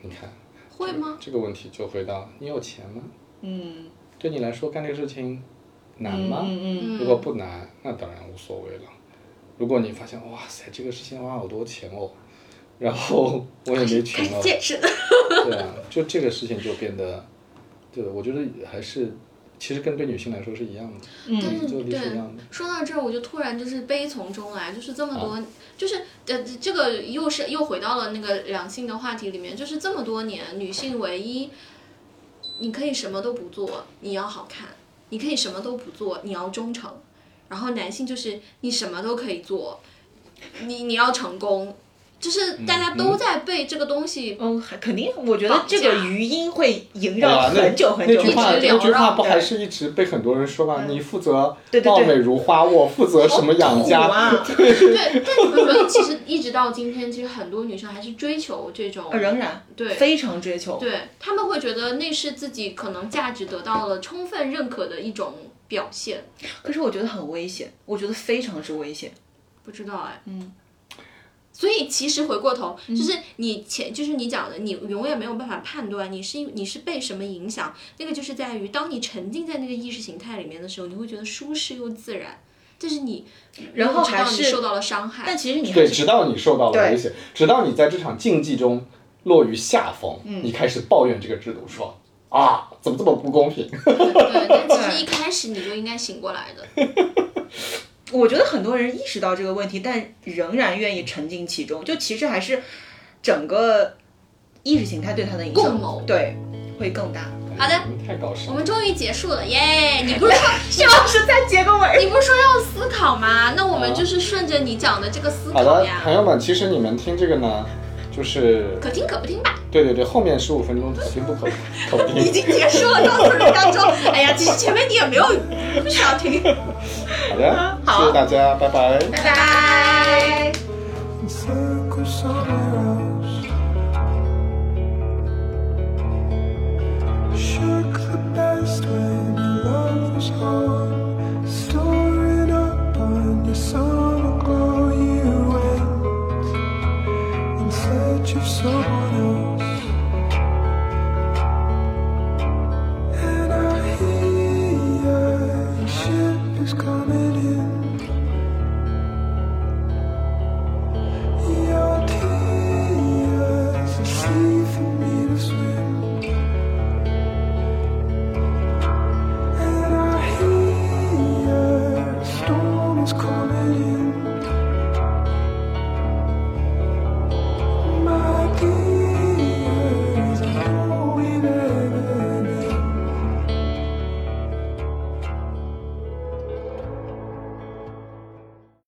你看会吗？这个问题就回到你有钱吗？嗯对你来说干这个事情难吗？嗯如果不难，那当然无所谓了。如果你发现哇塞这个事情花好多钱哦，然后 我也没钱了，健身。对啊，就这个事情就变得，对，我觉得还是其实跟对女性来说是一样的，嗯但是这个理对是一样的。说到这儿，我就突然就是悲从中来，就是这么多，啊就是呃，这个又是又回到了那个两性的话题里面，就是这么多年，女性唯一，你可以什么都不做，你要好看；你可以什么都不做，你要忠诚。然后男性就是你什么都可以做，你你要成功，就是大家都在被这个东西。嗯，还肯定，我觉得这个余音会萦绕很久很久。那句话，一直那句缭绕话不还是一直被很多人说吗？你负责貌美如花，我负责什么养家？啊，对，但你们觉得其实一直到今天，其实很多女生还是追求这种呃仍然对非常追求。对他们会觉得那是自己可能价值得到了充分认可的一种表现。可是我觉得很危险，我觉得非常之危险。不知道哎，嗯。所以其实回过头，就是你前就是你讲的，你永远没有办法判断你是因你是被什么影响。那个就是在于，当你沉浸在那个意识形态里面的时候，你会觉得舒适又自然，但是你然后还是你受到了伤害。但其实你还对，直到你受到了威胁，直到你在这场竞技中落于下风，嗯你开始抱怨这个制度，说啊，怎么这么不公平？对，但其实 一开始你就应该醒过来的。我觉得很多人意识到这个问题，但仍然愿意沉浸其中，就其实还是整个意识形态对他的影响共对会更大。好的太。我们终于结束了耶！你不是说希望 是再结个尾。你不是说要思考吗？那我们就是顺着你讲的这个思好的，考呀，朋友们，其实你们听这个呢，就是可听可不听吧。对对对，后面十五分钟可听不可可不已听。经结束了，告诉人家之后，哎呀，其实前面你也没有不需要听。好的，谢谢大家，拜拜。拜拜。Shook the best when your love was gone.